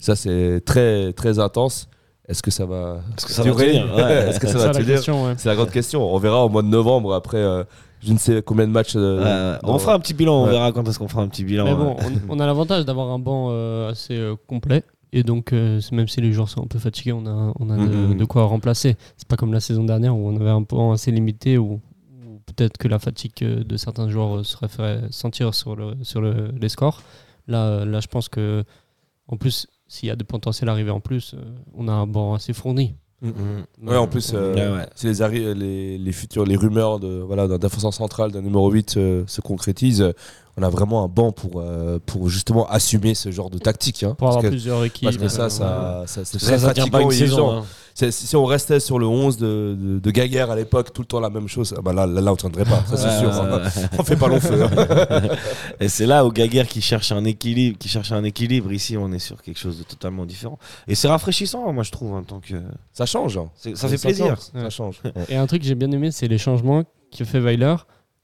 Ça c'est très très intense. Est-ce que ça va Est-ce que ça va durer tenir Ouais. Est-ce que ça C'est va la tenir question, ouais. C'est la grande question. On verra au mois de novembre après euh, je ne sais combien de matchs. euh, on fera un petit bilan, on verra quand est-ce qu'on fera un petit bilan. Mais ouais. bon, on, on a l'avantage d'avoir un banc euh, assez euh, complet. Et donc, euh, même si les joueurs sont un peu fatigués, on a, on a de, de quoi remplacer. C'est pas comme la saison dernière où on avait un banc assez limité, où, où peut-être que la fatigue de certains joueurs serait fait sentir sur, le, sur le- les scores. Là, là, je pense que, en plus, s'il y a des potentiels arrivés en plus, euh, on a un banc assez fourni. Mhm. Ouais, en plus, euh, Ouais, ouais. si les, les, les futurs, les rumeurs de voilà d'un défenseur central, d'un numéro 8 euh, se concrétisent, on a vraiment un banc pour, euh, pour justement assumer ce genre de tactique. hein. Pour parce, avoir que, plusiures équipes. parce que ça, euh, ça, ça, c'est Ça, très ça tient pas une saison. hein. C'est- Si on restait sur le 11 de, de, de Gaguerre à l'époque, tout le temps la même chose, ah bah là, là, là, on tiendrait pas, ça c'est sûr. ouais. on fait pas long feu. hein. Et c'est là où Gaguerre qui cherche un équilibre, qui cherche un équilibre. Ici, on est sur quelque chose de totalement différent. Et c'est rafraîchissant, moi je trouve, en tant que. ça change. hein. Ça fait plaisir. change, Ça Ouais. change. Et un truc que j'ai bien aimé, c'est les changements que fait Weiler.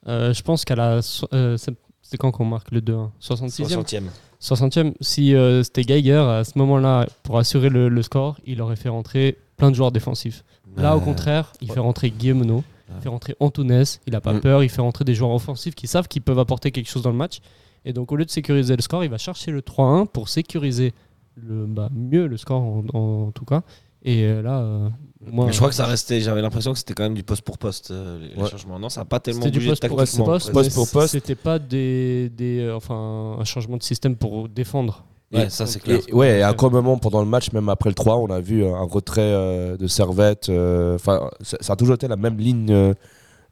Euh, je pense qu'à la. so- euh, c'est c'est quand qu'on marque le 2-1 66e 60e. 60e. Si euh, c'était Geiger, à ce moment-là, pour assurer le, le score, il aurait fait rentrer plein de joueurs défensifs. Là, au contraire, il fait rentrer Guillaume il fait rentrer Antunes, il n'a pas Mm. peur, il fait rentrer des joueurs offensifs qui savent qu'ils peuvent apporter quelque chose dans le match. Et donc, au lieu de sécuriser le score, il va chercher le 3-1 pour sécuriser le, bah, mieux le score, en, en tout cas. Et euh, là, euh, moi. Je crois que ça restait, j'avais l'impression que c'était quand même du poste pour poste, euh, les, Ouais. changements. Non, ça n'a pas tellement C'était du bougé poste pour tactiquement. poste, pour poste. C'était pas des, des, euh, enfin, un changement de système pour défendre. Ouais, Et- ça c'est Et, clair. ouais, et à quoi moment pendant le match, même après le 3, on a vu un retrait euh, de Servette. euh, Enfin, ça, ça a toujours été la même ligne euh,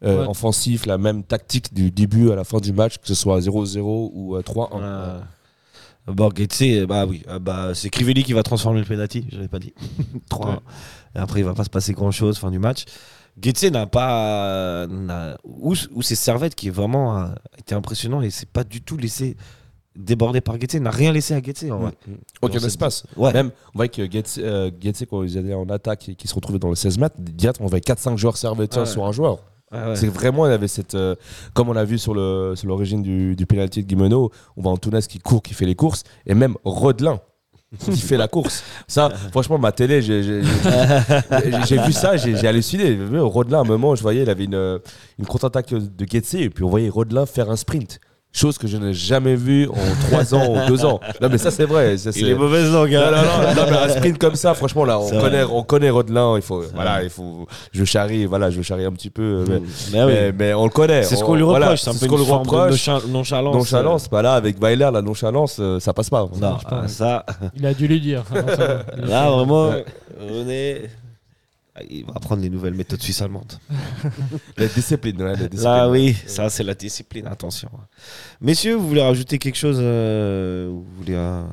euh, Ouais. offensive, la même tactique du début à la fin du match, que ce soit 0-0 ou euh, 3-1. Voilà. Bon, Getse, bah oui, euh, bah, c'est Crivelli qui va transformer le penalty, je l'avais pas dit. 3 Ouais. Et après, il va pas se passer grand chose fin du match. Getse n'a pas. Ou, ou c'est Servette qui est vraiment euh, été impressionnant et c'est pas du tout laissé déborder par Getse, n'a rien laissé à Getse en vrai. Aucun Dans espace. Ouais. Même, on voit que Getse, euh, quand ils étaient en attaque et qu'ils se retrouvaient dans le 16 mètres, direct, on voyait 4-5 joueurs servétiens Ouais. sur un joueur. Ouais, ouais. C'est vraiment, il avait cette. euh, comme on l'a vu sur le sur l'origine du, du penalty de Guimeno, on voit Antunes qui court, qui fait les courses, et même Rodelin qui fait la course. Ça, franchement, ma télé, j'ai vu ça, j'ai halluciné. Rodelin, à un moment, je voyais, il avait une, une contre-attaque de Getse, et puis on voyait Rodelin faire un sprint. Chose que je n'ai jamais vue en 3 ans ou 2 ans. Non, mais ça, c'est vrai. ça, Il est mauvaise langue, non, hein. non, non, non, mais un sprint comme ça, franchement, là, on C'est connaît, vrai. on connaît Rodelin. Il faut, voilà, il faut, je charrie, voilà, je charrie un petit peu, mais, Mais oui. mais, on le connaît. C'est ce On- qu'on lui reproche, voilà, c'est un c'est peu ce qu'on lui forme de reproche. nonchalance. nonchalance. Bah là, avec Weiler, la nonchalance, euh, ça passe pas. Non, marche pas, ah, ouais. ça, Il a dû lui dire. Ça là vraiment, Ouais. on est. Il va apprendre les nouvelles méthodes suisses allemandes. La discipline, ouais, la discipline. Là, oui, ça c'est la discipline, attention. Messieurs, vous voulez rajouter quelque chose euh, Vous voulez un,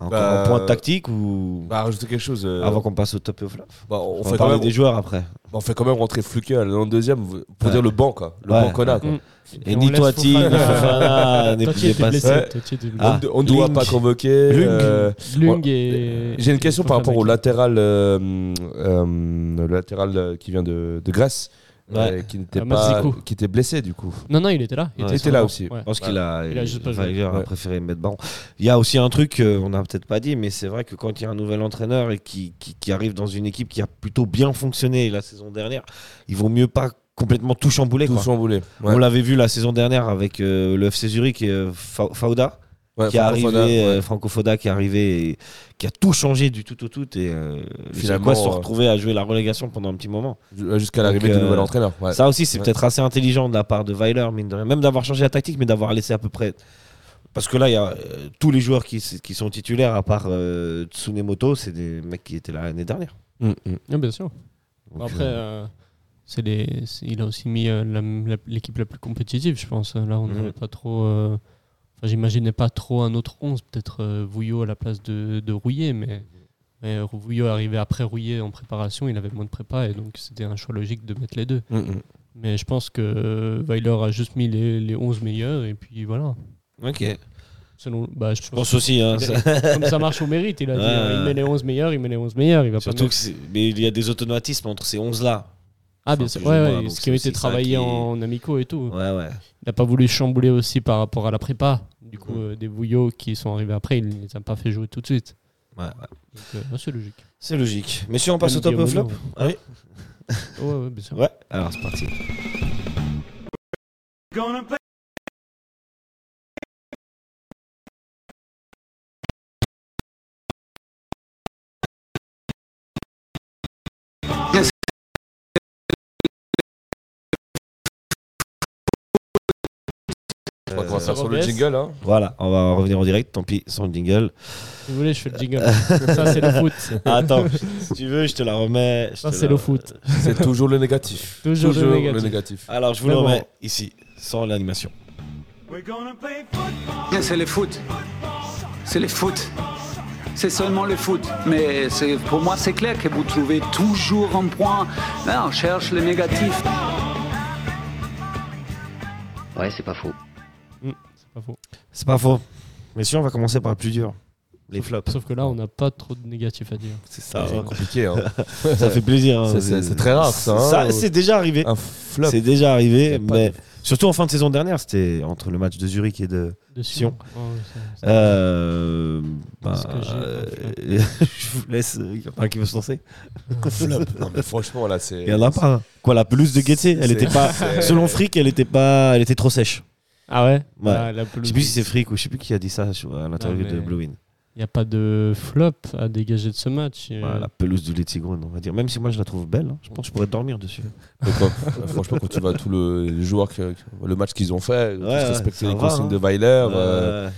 encore Bah, un point tactique ou Bah, rajouter quelque chose. euh, avant qu'on passe au top et au flop bah, On, on, va fait quand parler même, des joueurs après. on fait quand même rentrer Fluke à la deuxième pour Ouais. dire le banc, quoi. Le Ouais. banc qu'on a, quoi. Mm. Et on ni Toiti, ni Fofana- pas blessé. Ah. On ne doit pas convoquer. Lung. euh, Lung et. J'ai une question et par rapport au latéral, euh, euh, le latéral euh, qui vient de, de Grèce. Ouais. euh, qui n'était Ah, pas, qui était blessé du coup. Non, non, il était là. Ouais, il était sur là le banc. aussi. Ouais. Je pense qu'il a, Il a juste pas joué. Weiler a Ouais. préféré mettre baron. Il y a aussi un truc qu'on n'a peut-être pas dit, mais c'est vrai que quand il y a un nouvel entraîneur et qui, qui, qui arrive dans une équipe qui a plutôt bien fonctionné la saison dernière, il vaut mieux pas complètement tout chambouler. Tout quoi. chamboulé. On l'avait vu la saison dernière avec euh, le FC Zurich et euh, Fa- Fauda, Ouais, qui est Franco arrivé, ouais. euh, Franco Foda qui est arrivé et qui a tout changé du tout au tout. Et euh, les Finalement, Zurichois se sont euh, retrouvés à jouer la relégation pendant un petit moment. Jusqu'à l'arrivée Donc, du euh, nouvel entraîneur. ouais. Ça aussi, c'est Ouais. peut-être assez intelligent de la part de Weiler, mine de rien. Même d'avoir changé la tactique, mais d'avoir laissé à peu près. Parce que là, il y a euh, tous les joueurs qui, sont titulaires, à part euh, Tsunemoto, c'est des mecs qui étaient là l'année dernière. Mm, mm. Ah, bien sûr. Donc, Après, euh, euh, c'est les, c'est- il a aussi mis euh, la- la- l'équipe la, plus compétitive, je pense. Là, on Mhm. n'avait pas trop. Enfin, j'imaginais pas trop un autre 11, peut-être euh, Vouillot à la place de, de Rouillet, mais, mais Vouillot arrivait après Rouillet en préparation, il avait moins de prépa, et donc c'était un choix logique de mettre les deux. Mm, mm. Mais je pense que euh, Weiler a juste mis les, les 11 meilleurs, et puis voilà. ok. Selon, bah, je Je pense aussi. hein, ça- Comme ça marche au mérite, il a dit hein, il met les 11 meilleurs, il met les 11 meilleurs, il va Surtout pas que mais il y a des automatismes entre ces 11-là. Ah, bien sûr, ouais, ouais, ce qui c'est a été travaillé qui- en amicaux et tout. Ouais, ouais. Il n'a pas voulu chambouler aussi par rapport à la prépa. Du coup, Mhm. euh, des bouillots qui sont arrivés après, il ne les a pas fait jouer tout de suite. ouais, ouais. Donc, euh, c'est logique. C'est logique. Messieurs, on passe au top of flop Ah oui Ouais, ouais, bien sûr. Ouais, alors c'est parti. Je crois qu'on va faire sur le jingle. Hein. Voilà, on va revenir en direct, tant pis, sans le jingle. Si vous voulez, je fais le jingle. ça, c'est le foot. Attends, si tu veux, je te la remets. je Ça, te c'est la- le foot. C'est toujours le négatif. Toujours le négatif. Alors, je vous Mais le bon. remets ici, sans l'animation. Bien, C'est le foot. C'est le foot. C'est seulement le foot. Mais c'est- pour moi, c'est clair que vous trouvez toujours un point. Là, on cherche le négatif. Ouais, c'est pas faux. C'est pas faux. C'est pas faux. Messieurs, on va commencer par le plus dur. Les flops. Sauf que là, on n'a pas trop de négatifs à dire. C'est ça. C'est compliqué. Hein. Ça fait plaisir. hein. C'est- très rare, ça, hein. Ça, c'est déjà arrivé. Un flop. C'est déjà arrivé, mais de- surtout en fin de saison dernière, c'était entre le match de Zurich et de. Sion. C'est- Euh, bah, euh, je vous laisse. Il y en a un qui veut se lancer. Flop. Non, mais franchement, là, c'est. Il y en a pas. Quoi, la pelouse de Guetze, elle était pas. Selon Frick, elle était pas. Elle était trop sèche. Ah ouais, Ouais. Ah, la Je sais plus si c'est Frick ou je sais plus qui a dit ça à l'interview de Blue Win. Il n'y a pas de flop à dégager de ce match. Voilà, la pelouse du Letzigrund, on va dire. Même si moi je la trouve belle, hein, je pense que je pourrais dormir dessus. Quoi, euh, franchement, quand tu vois tous le- les joueurs, que- le match qu'ils ont fait, ouais, respecter les va, consignes hein. de Weiler, euh, Euh,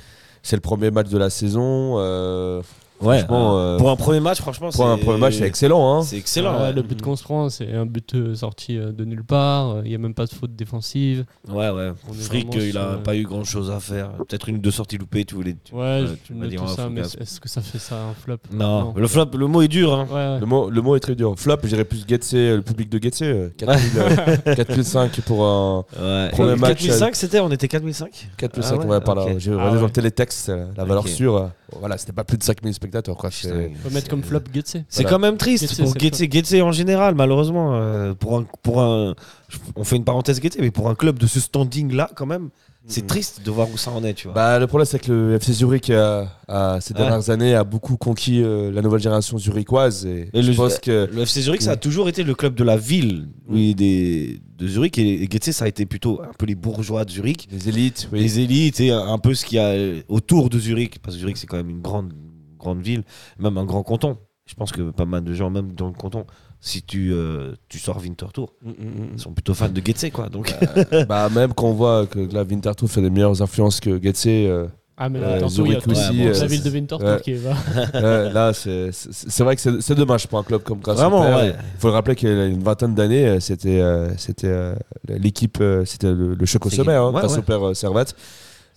c'est le premier match de la saison. euh, ouais, franchement, euh, euh, pour un premier match, franchement, pour un c'est- premier match, c'est excellent. Hein. C'est excellent. Ah ouais, ouais. Le but qu'on se prend, c'est un but euh, sorti euh, de nulle part. Il n'y a même pas de faute défensive. Ouais, ouais. Frick, euh, il a sur- pas eu grand chose à faire. Peut-être une ou deux sorties loupées, tu voulais. Ouais, tu tu me dit, tout ça, mais est-ce que ça fait ça un flop? Non, le flop, le mot est dur. Hein. Ouais, ouais. Le mot, le mot est très dur. Flop, je dirais plus Getse, le public de Getse. euh, 4000, euh, 4005 pour un. Ouais. Premier Euh, match, 4005, c'était On était 4005 4005, Ah ouais, on va par là. J'ai Ah regardé dans le télétexte, euh, la valeur sûre. Voilà, c'était pas plus de 5000 spectateurs. Quoi. C'est- On peut mettre comme flop Getse. C'est Voilà. quand même triste pour c'est Guetze. Guetze en général, malheureusement. euh, pour, un, pour un. On fait une parenthèse Guetze, mais pour un club de ce standing-là, quand même, c'est Mhm. triste de voir où ça en est, tu vois. Bah, le problème, c'est que le FC Zurich, a, a- ces Ouais. dernières années, a beaucoup conquis euh, la nouvelle génération zurichoise. Et, Et je le- pense que. Le FC Zurich, ça a Oui. toujours été le club de la ville oui, des, de Zurich. Et, et ça a été plutôt un peu les bourgeois de Zurich, Les élites, oui. les élites et un peu ce qu'il y a autour de Zurich. Parce que Zurich, c'est quand même une grande, grande ville, même un grand canton. Je pense que pas mal de gens, même dans le canton, si tu, euh, tu sors Winterthur, Mm, mm, ils sont plutôt fans de Guetze, quoi. Donc, mm. bah, même quand on voit que la Winterthur fait des meilleures influences que Getse, euh, Ah, mais Euh, là, y a aussi, la euh, ville de Winterthur ouais. qui est là. là, c'est vrai que c'est dommage pour un club comme Grasshopper. Vraiment, ouais. Il faut le rappeler qu'il y a une vingtaine d'années, c'était euh, c'était euh, l'équipe, c'était le, le choc au sommet, hein, ouais, Grasshopper Servette.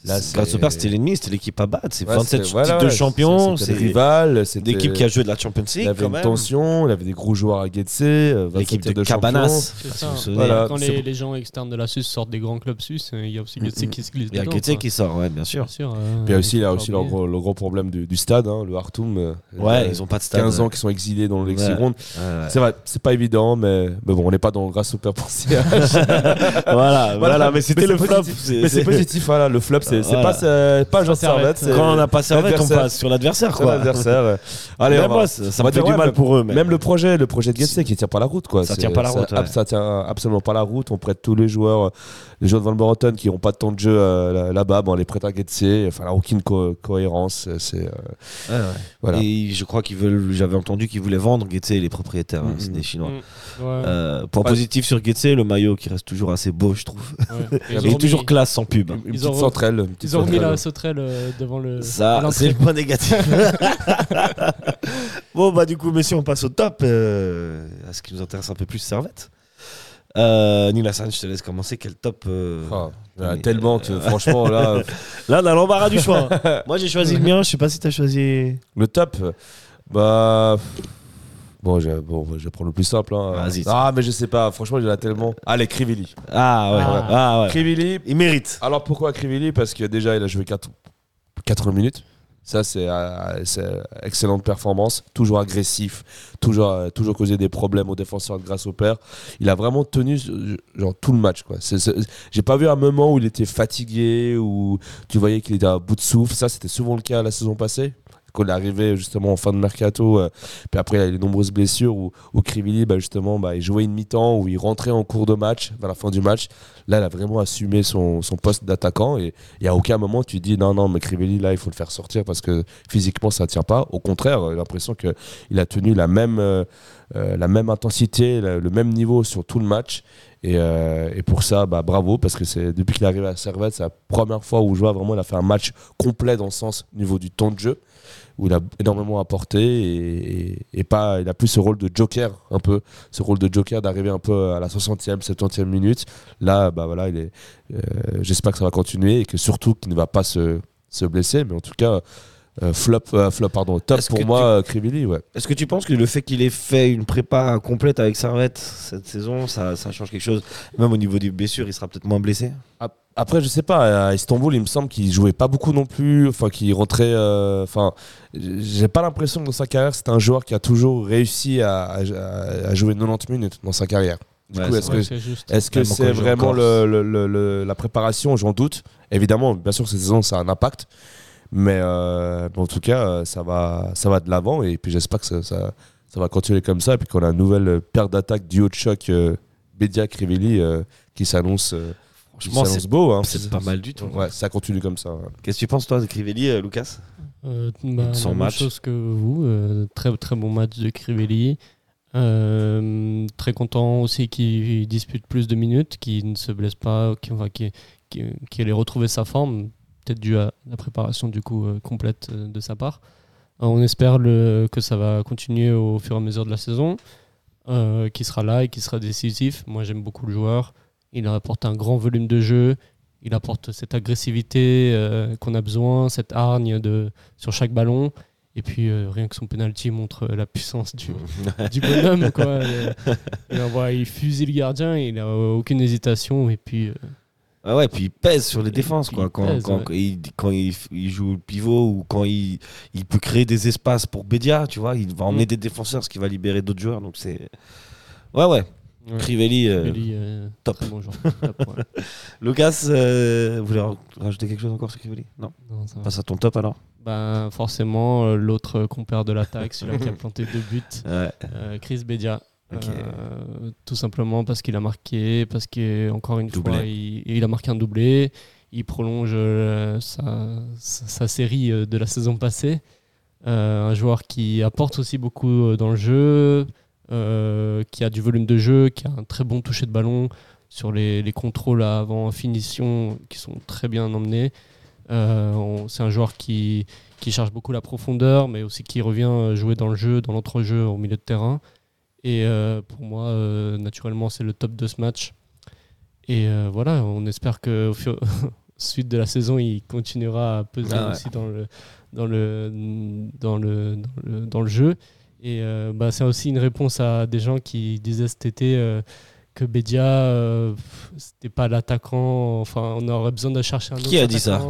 Là, C'est- Grasshopper, c'était l'ennemi, c'était l'équipe à battre. C'est Ouais, 27 c'était- voilà, titres de champion, c'est des rivales, une c'était équipe qui a joué de la Champions Il y League avait quand une même. tension, il y avait des gros joueurs à Getse, euh, L'équipe 27 de, de. Cabanas. C'est ça. Voilà. Quand c'est- les, les gens externes de la Suisse sortent des grands clubs suisses, euh, il y a aussi Götze qui se glisse Il y a quoi. qui sort, ouais, bien sûr. Bien sûr. Puis euh, il y a aussi, il y a faut aussi pas le gros, le gros problème du, du stade, hein, le Hartum. euh, Ouais, euh, ils ont pas de stade. 15 ans qui sont exilés dans. Lexironde. C'est vrai, c'est pas évident, mais, bon, on n'est pas dans Grasshopper pour CH. voilà, voilà, mais c'était c'est le flop. positif. c'est- Mais c'est c'est- positif, voilà, le flop, c'est Voilà. pas, pas Jean Servette. Servette. c'est- Quand on n'a pas servette, on passe sur l'adversaire, quoi. l'adversaire. Allez, Même on va- ça, ça me fait du mal pour eux. mais- Même le projet, le projet de Getse qui tient pas la route, quoi. Ça tient pas la route, Ça, ouais. ça tient absolument pas la route. On prête tous les joueurs, euh, les joueurs de Van Borotten qui n'ont pas de temps de jeu euh, là- là-bas, bon, on les prête à Getse. Enfin, là, aucune co- cohérence. C'est euh, Ouais, ouais. voilà. Et je crois qu'ils veulent. J'avais entendu qu'ils voulaient vendre Getse, les propriétaires. hein, Mhm. c'est des Chinois. Mm. Ouais. Euh, point Ouais. positif sur Getse, le maillot qui reste toujours assez beau, je trouve. Ouais. Il est toujours classe sans pub. hein. Une Ils petite ont- centrale. une petite Ils ont remis la sauterelle euh, devant le. Ça, c'est le point négatif. bon, bah, du coup, messieurs, on passe au top. euh, à ce qui nous intéresse un peu plus, Servette. Euh, je te laisse commencer. Quel top euh, Ah, mais, tellement que franchement là Là, on a l'embarras du choix. Moi, j'ai choisi le mien. Je sais pas si tu as choisi. le top bah bon je, bon je vais prendre le plus simple hein. Vas-y. ah mais je sais pas franchement il y en a tellement allez Crivelli Ah, ouais. Ah. Ah, ouais. Crivelli Il mérite. alors pourquoi Crivelli? Parce que déjà il a joué 4 80 minutes ça c'est euh, c'est excellente performance. Toujours agressif toujours euh, toujours causé des problèmes aux défenseurs grâce au père il a vraiment tenu euh, genre tout le match j'ai pas vu un moment où il était fatigué ou tu voyais qu'il était à bout de souffle. Ça c'était souvent le cas la saison passée quand il justement en fin de mercato euh, puis après il y a les nombreuses blessures où, où Crivelli bah, justement bah, il jouait une mi-temps où il rentrait en cours de match vers la fin du match. Là il a vraiment assumé son, son poste d'attaquant et, et à aucun moment tu dis non non mais Crivelli là il faut le faire sortir parce que physiquement ça tient pas. Au contraire j'ai l'impression que il a tenu la même euh, euh, la même intensité le, même niveau sur tout le match. Et, et pour ça bah, bravo parce que c'est depuis qu'il est arrivé à Servette c'est la première fois où je vois vraiment il a fait un match complet dans le sens au niveau du temps de jeu où il a énormément apporté et, et- et pas il a plus ce rôle de joker un peu ce rôle de joker d'arriver un peu à la 60e 70e minute. Là bah voilà il est euh, j'espère que ça va continuer et que surtout qu'il ne va pas se, se blesser mais en tout cas euh, flop euh, flop pardon top pour moi tu- Crivelli ouais. Est-ce que tu penses que le fait qu'il ait fait une prépa complète avec Servette cette saison, ça, ça change quelque chose? Même au niveau des blessures, il sera peut-être moins blessé? Ap- Après, je sais pas, à Istanbul, il me semble qu'il jouait pas beaucoup non plus, enfin, qu'il rentrait. euh, Enfin, j'ai pas l'impression que dans sa carrière, c'est un joueur qui a toujours réussi à, à- à jouer 90 minutes dans sa carrière. Du Ouais, coup, est-ce que c'est vraiment en le, le- le- le- la préparation? J'en doute. Évidemment, bien sûr, cette saison, ça a un impact. Mais euh, bon, en tout cas, euh, ça va, ça va de l'avant. Et puis j'espère que ça, ça, ça va continuer comme ça. Et puis qu'on a une nouvelle paire d'attaques duo de choc euh, Bedia Crivelli euh, qui s'annonce Franchement, s'annonce c'est- beau. hein. C'est pas mal du tout. Ouais, ça continue comme ça. ouais. Qu'est-ce que tu penses, toi, de Crivelli, euh, Lucas? Euh, bah, Son la même match. chose que vous. euh, très très bon match de Crivelli. Euh, très content aussi qu'il dispute plus de minutes, qu'il ne se blesse pas, qu'il enfin, qu'il- qu'il- qu'il ait retrouvé sa forme, peut-être dû à la préparation du coup complète de sa part. On espère le, que ça va continuer au fur et à mesure de la saison, euh, qu'il sera là et qu'il sera décisif. Moi j'aime beaucoup le joueur. Il apporte un grand volume de jeu. Il apporte cette agressivité euh, qu'on a besoin, cette hargne de, sur chaque ballon. Et puis euh, rien que son penalty montre la puissance du, du bonhomme. Quoi. Il, fusille le gardien, il n'a aucune hésitation. Et puis euh, Ah ouais, puis il pèse sur les défenses, quoi. il Quand, pèse, quand, ouais. il, quand il, il joue le pivot ou quand il, il peut créer des espaces pour Bédia, tu vois, il va emmener Mm. des défenseurs, ce qui va libérer d'autres joueurs. Donc c'est. Ouais, ouais. Ouais, Crivelli, euh, Crivelli, euh, top. très bon joueur. Top, ouais. Lucas, euh, vous voulez ra- rajouter quelque chose encore sur Crivelli? Non? Non, ça va. Passe à ton top alors Ben, forcément, euh, l'autre compère de l'attaque, celui-là qui a planté deux buts, Ouais. euh, Chris Bedia. Euh, tout simplement parce qu'il a marqué, parce qu'encore une Doublé. fois, il, il a marqué un doublé. Il prolonge sa, sa- série de la saison passée. Un joueur qui apporte aussi beaucoup dans le jeu, euh, qui a du volume de jeu, qui a un très bon toucher de ballon sur les, les contrôles avant finition qui sont très bien emmenés. Euh, C'est un joueur qui, qui cherche beaucoup la profondeur, mais aussi qui revient euh, jouer dans le jeu, dans l'entrejeu au milieu de terrain. Et euh, pour moi, euh, naturellement, c'est le top de ce match. Et voilà, on espère que au suite de la saison, il continuera à peser Ah ouais. aussi dans le, dans le, dans le, dans le, dans le jeu. Et euh, bah, c'est aussi une réponse à des gens qui disaient cet été euh, que Bedia, euh, c'était pas l'attaquant. Enfin, on aurait besoin de chercher un autre Qui a dit ça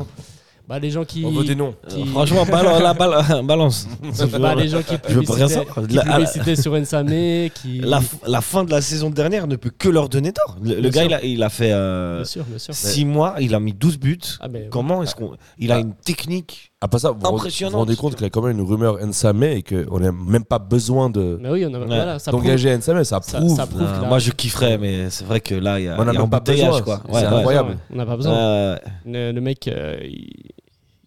bah, Les gens qui. On veut des noms. qui- Euh, Franchement, balan- la balle- balance. bah, les gens qui Je veux pas rien publicitaient, savoir. qui La- publicitaient sur Nsame, qui. La, f- la fin de la saison dernière ne peut que leur donner tort. Le, gars, il a, il a fait Bien sûr, bien sûr. 6 mois, il a mis 12 buts. Ah, mais- Comment est-ce qu'on. Il a une technique. Après ça, vous vous rendez compte qu'il y a quand même une rumeur Nsame et qu'on n'a même pas besoin de Mais oui, on a, voilà, ça prouve, d'engager Nsame, ça ça- prouve. ça prouve moi, je kifferais, mais c'est vrai que là, il y a, On en a il y a même pas besoin. quoi. C'est Ouais, ouais. incroyable. on n'a pas besoin. Euh, Le, le mec, euh, il,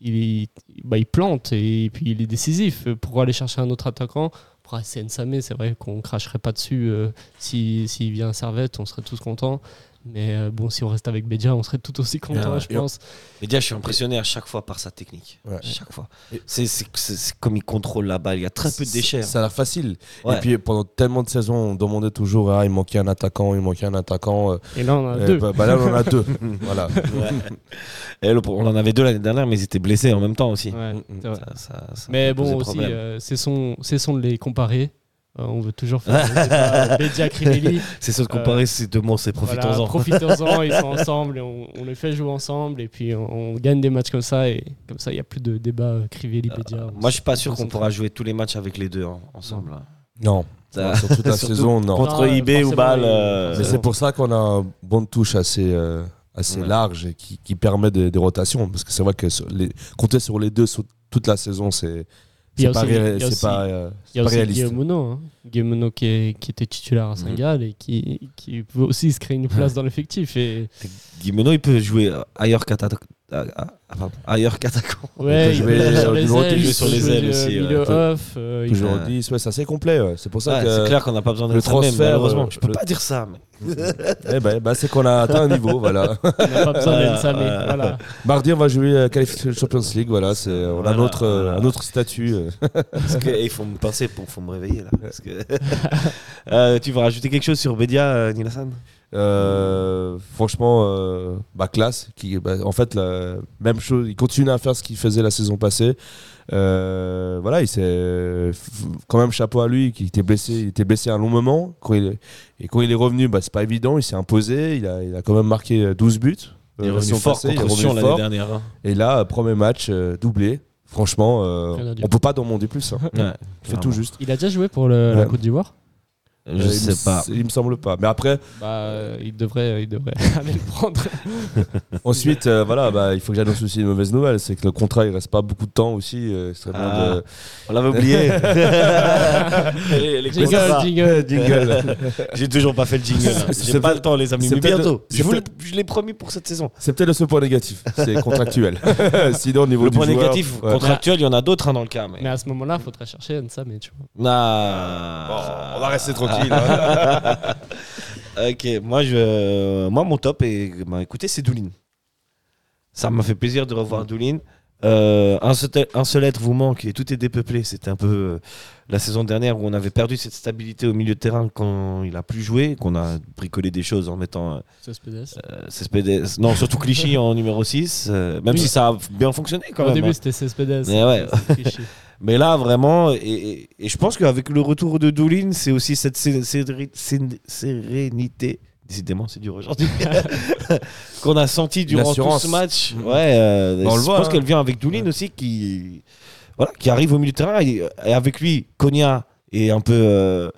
il, bah, il plante et puis il est décisif. Pour aller chercher un autre attaquant, pour c'est Nsame, c'est vrai qu'on cracherait pas dessus. euh, si- S'il vient à Servette, on serait tous contents. Mais euh, bon, si on reste avec Bedia, on serait tout aussi contents, Ouais. je pense. Déjà, je suis impressionné à chaque fois par sa technique. Ouais. Chaque fois. Et- C'est comme il contrôle la balle. Il y a très peu de déchets. hein. Ça a l'air facile. Ouais. Et puis pendant tellement de saisons, on demandait toujours ah, il manquait un attaquant, il manquait un attaquant. euh, Et là, on a euh, deux. bah, bah là, on en a deux. voilà. Et le- on en avait deux l'année dernière, mais ils étaient blessés en même temps aussi. Ouais, c'est vrai. Ça- ça- ça Mais bon, aussi, euh, cessons, cessons de les comparer. Euh, on veut toujours faire Bedia Crivelli. c'est ça de comparer ces deux mots, c'est Voilà, profitons-en. profitons-en, ils sont ensemble et on, on les fait jouer ensemble et puis on, on gagne des matchs comme ça et comme ça il n'y a plus de débat euh, Crivelli Bedia. Moi, je suis pas sûr qu'on pourra jouer tous les matchs avec les deux hein, ensemble. hein. Non. Sur toute la Surtout saison, non. Contre Non, IB ou Bâle. euh, Mais c'est pour ça qu'on a un bon de touche assez, euh, assez Ouais. large et qui, qui permet des, des rotations. Parce que c'est vrai que sur les, compter sur les deux sur toute la saison, c'est c'est pas, ré- pas, euh, pas réaliste. Guillaume hein. Guillaume qui, est- qui était titulaire à Saint-Gall et qui, qui peut aussi se créer une place dans l'effectif. Et il peut jouer ailleurs qu'attaquant. Ah, ah, pardon, ailleurs qu'attaquant. ouais, il jouer, peut jouer sur euh, les ailes, 10, il sur les ailes euh, aussi, ouais. milieu Peut- off. euh, il Toujours Ouais. 10, ouais, c'est assez complet. ouais. C'est pour ça Ouais, que c'est clair qu'on n'a pas besoin de le ça même, transfert, malheureusement. euh, Je peux le- pas dire ça. Mais... eh ben, bah, c'est qu'on a atteint un niveau. voilà. on n'a pas besoin Voilà, de Nsame, ouais. Voilà. Mardi, on va jouer à Qualification Champions League. Voilà, c'est, on a Voilà, un autre, euh, voilà. un autre statut. euh. Parce que, il faut me penser, pour, faut me réveiller là. Parce que... Euh, tu veux rajouter quelque chose sur Bedia, euh, Nilassan? Euh, franchement, euh, bah, classe. Qui, bah, en fait, la même chose. Il continue à faire ce qu'il faisait la saison passée. Euh, voilà, il s'est quand même chapeau à lui, qui était blessé. Il était blessé un long moment. Quand il est- et quand il est revenu, bah, c'est pas évident. Il s'est imposé. Il a, il a quand même marqué euh, 12 buts. Il est revenu fort passée, contre Sion l'année dernière. hein. Et là, premier match euh, doublé. Franchement, euh, on peut pas demander plus. hein. Ouais, fait tout juste. Il a déjà joué pour le- la. Côte d'Ivoire? Je Euh, sais pas. Il me semble pas. Mais après, bah, euh, il, devrait, il devrait aller le prendre. Ensuite, euh, voilà, bah, il faut que j'annonce aussi une mauvaise nouvelle, c'est que le contrat il reste pas beaucoup de temps aussi. euh, Ah. de- On l'avait oublié. Les- les Jingle, contrats. jingle. Jingle. J'ai toujours pas fait le jingle. hein. C'est J'ai pas le temps, les amis. c'est Mais bientôt. Je, vous l'ai- peut-être- je l'ai promis pour cette saison. C'est peut-être le seul point négatif, c'est contractuel. Sinon, au niveau Le du point joueur, négatif ouais. contractuel, il y en a d'autres hein, dans le cas. Mais... Mais à ce moment-là, il faudrait chercher Nsame, tu vois. Nah. Bon, on va rester tranquille. Hein. ok, moi, je... moi mon top, est... bah, écoutez, c'est Doulin. Ça m'a fait plaisir de revoir Doulin. Euh, un, seul, un seul être vous manque et tout est dépeuplé. C'était un peu euh, la saison dernière où on avait perdu cette stabilité au milieu de terrain quand il a plus joué, qu'on a bricolé des choses en mettant euh, C'est Spedes. euh, Cespedes- non surtout Clichy en numéro 6, euh, même Oui. si ça a bien fonctionné quand Au même. début, hein. c'était Cespedes. Mais ouais. Mais là, vraiment, et, et- et je pense qu'avec le retour de Doulin, c'est aussi cette sé- sé- sé- sérénité. Décidément, c'est dur aujourd'hui. Qu'on a senti durant tout ce match. Ouais, euh, on le je voit, pense hein. qu'elle vient avec Doulin aussi, qui, voilà, qui arrive au milieu de terrain. Et, et avec lui, Konya est un peu. euh,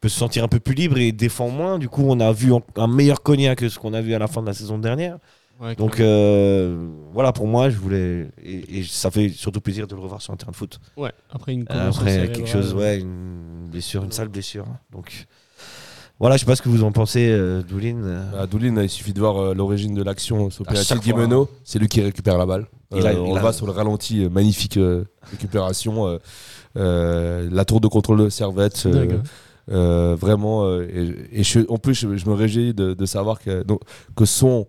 peut se sentir un peu plus libre et défend moins. Du coup, on a vu un meilleur Konya que ce qu'on a vu à la fin de la saison dernière. Ouais, Donc euh, voilà, pour moi, je voulais. Et, et ça fait surtout plaisir de le revoir sur un terrain de foot. ouais, après une Euh, Après, quelque chose, ouais, une blessure, une sale blessure. hein. Donc, voilà, je sais pas ce que vous en pensez, euh, Doulin. euh. À Doulin, il suffit de voir euh, l'origine de l'action sur À penalty chaque de Guimeno. C'est lui qui récupère la balle. Il a- Euh, il on a- le voit sur le ralenti, euh, magnifique euh, récupération. euh, euh, la tour de contrôle de Servette. Euh, hein. euh, vraiment. euh, et et je- en plus, je, je me réjouis de, de savoir que, donc, que son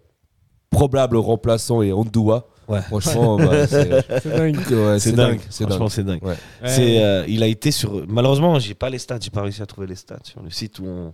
probable remplaçant est Ondoua. Ouais. Franchement, bah, c'est dingue. ouais, C'est dingue, franchement, c'est dingue. Ouais. C'est, euh, il a été sur. Malheureusement, j'ai pas les stats, j'ai pas réussi à trouver les stats sur le site où on,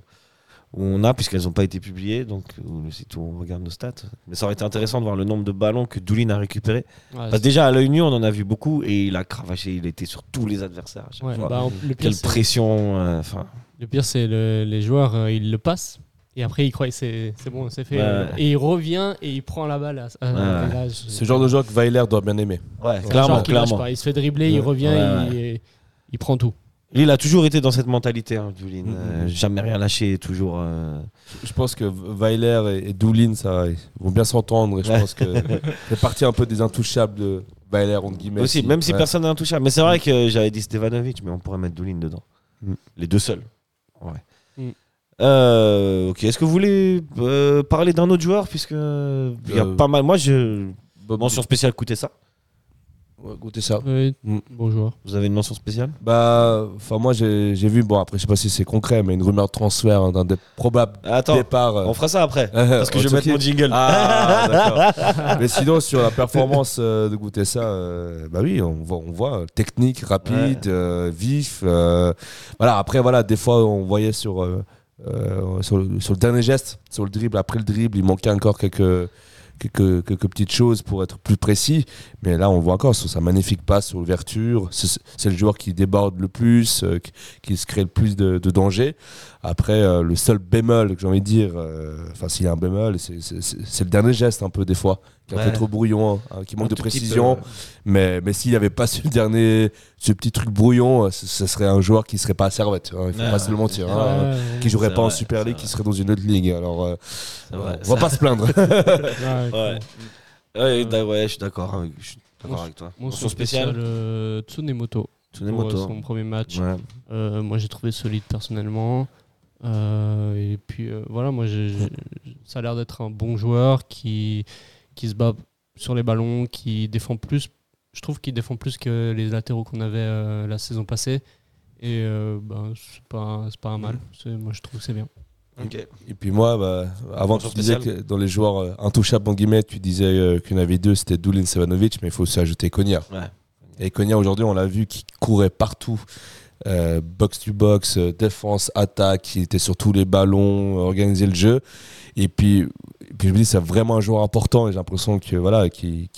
où on a, puisqu'elles n'ont pas été publiées, donc où, si tout, on regarde nos stats. Mais ça aurait été intéressant de voir le nombre de ballons que Doulin a récupéré. Ouais, Parce que c'est- déjà, à l'œil nu, on en a vu beaucoup et il a cravaché, il était sur tous les adversaires. à chaque ouais, fois. bah, le pire, Quelle pression. euh, Enfin, Le pire, c'est le- les joueurs, euh, ils le passent. Et après, ils croient que c'est bon, c'est fait. Ouais. Et il revient et il prend la balle. À, à- Ouais. et là, je- C'est le genre de joueur que Weiler doit bien aimer. ouais, clairement, lâche clairement. pas. Il se fait dribbler, il revient, Ouais, il, il prend tout. Lui, il a toujours été dans cette mentalité, hein, Doulin. Mhm. Euh, jamais rien lâché, toujours. euh, Je pense que Weiler et, et Doulin, ça, ils vont bien s'entendre. Et je Ouais. pense que c'est partie un peu des intouchables de Weiler, entre guillemets. aussi, si. même si personne n'est intouchable. Mais c'est vrai que j'avais dit Stevanovic, mais on pourrait mettre Doulin dedans. Mm. Les deux seuls. Ouais. Mm. Euh, ok, est-ce que vous voulez euh, parler d'un autre joueur Puisque il y a Euh, pas mal. Moi, je. Mention spéciale, écoutez ça. Ouais, goûtez ça. Oui, Mm. bon joueur. Vous avez une mention spéciale? Bah, enfin, moi, j'ai j'ai vu, bon, après, je sais pas si c'est concret, mais une rumeur de transfert hein, d'un des probables Attends, départs. euh, on fera ça après. euh, Parce que je vais mettre mon jingle. Ah, d'accord. Mais sinon, sur la performance euh, de goûter ça, euh, bah oui, on voit, on voit euh, technique, rapide, euh, vif. euh, voilà, après, voilà, des fois, on voyait sur, euh, euh, sur, le, dernier geste, sur le dribble, après le dribble, il manquait encore quelques. Quelques, petites choses pour être plus précis, mais là on voit encore sur sa magnifique passe sur l'ouverture. C'est le joueur qui déborde le plus, euh, qui, se crée le plus de, danger. Après, euh, le seul bémol que j'ai envie de dire, enfin s'il y a un bémol, c'est le dernier geste un peu des fois, qui est un Ouais. peu trop brouillon, hein, qui manque Un de précision. Mais, mais s'il n'y avait pas ce dernier, ce petit truc brouillon, euh, ce, ce serait un joueur qui serait pas à Servette. hein, il faut Ouais, pas se le mentir. hein, qui jouerait pas en Super League, qui serait dans une autre ligue. Alors, euh, C'est vrai, on va pas se plaindre. ouais, Ouais. Ouais, d'a- ouais, je suis d'accord. Je suis d'accord avec toi. Mention spéciale, euh, Tsunemoto. Tsunemoto. Pour, euh, son premier match. Ouais. Euh, moi, j'ai trouvé solide personnellement. Euh, et puis euh, voilà, moi, ça a l'air d'être un bon joueur qui, qui se bat sur les ballons, qui défend plus. Je trouve qu'il défend plus que les latéraux qu'on avait euh, la saison passée. Et euh, ben, c'est pas, c'est pas un mal. Moi, je trouve que c'est bien. Et puis moi, bah, avant tu disais que dans les joueurs euh, intouchables en guillemets, tu disais euh, qu'il y en avait deux, c'était Doulin Sevanovic, mais il faut aussi ajouter Konya. Ouais. Et Konya aujourd'hui, on l'a vu qui courait partout, euh, box to box, défense, attaque, il était sur tous les ballons, organisait le jeu. Et puis, je me dis c'est vraiment un joueur important et j'ai l'impression que voilà, qui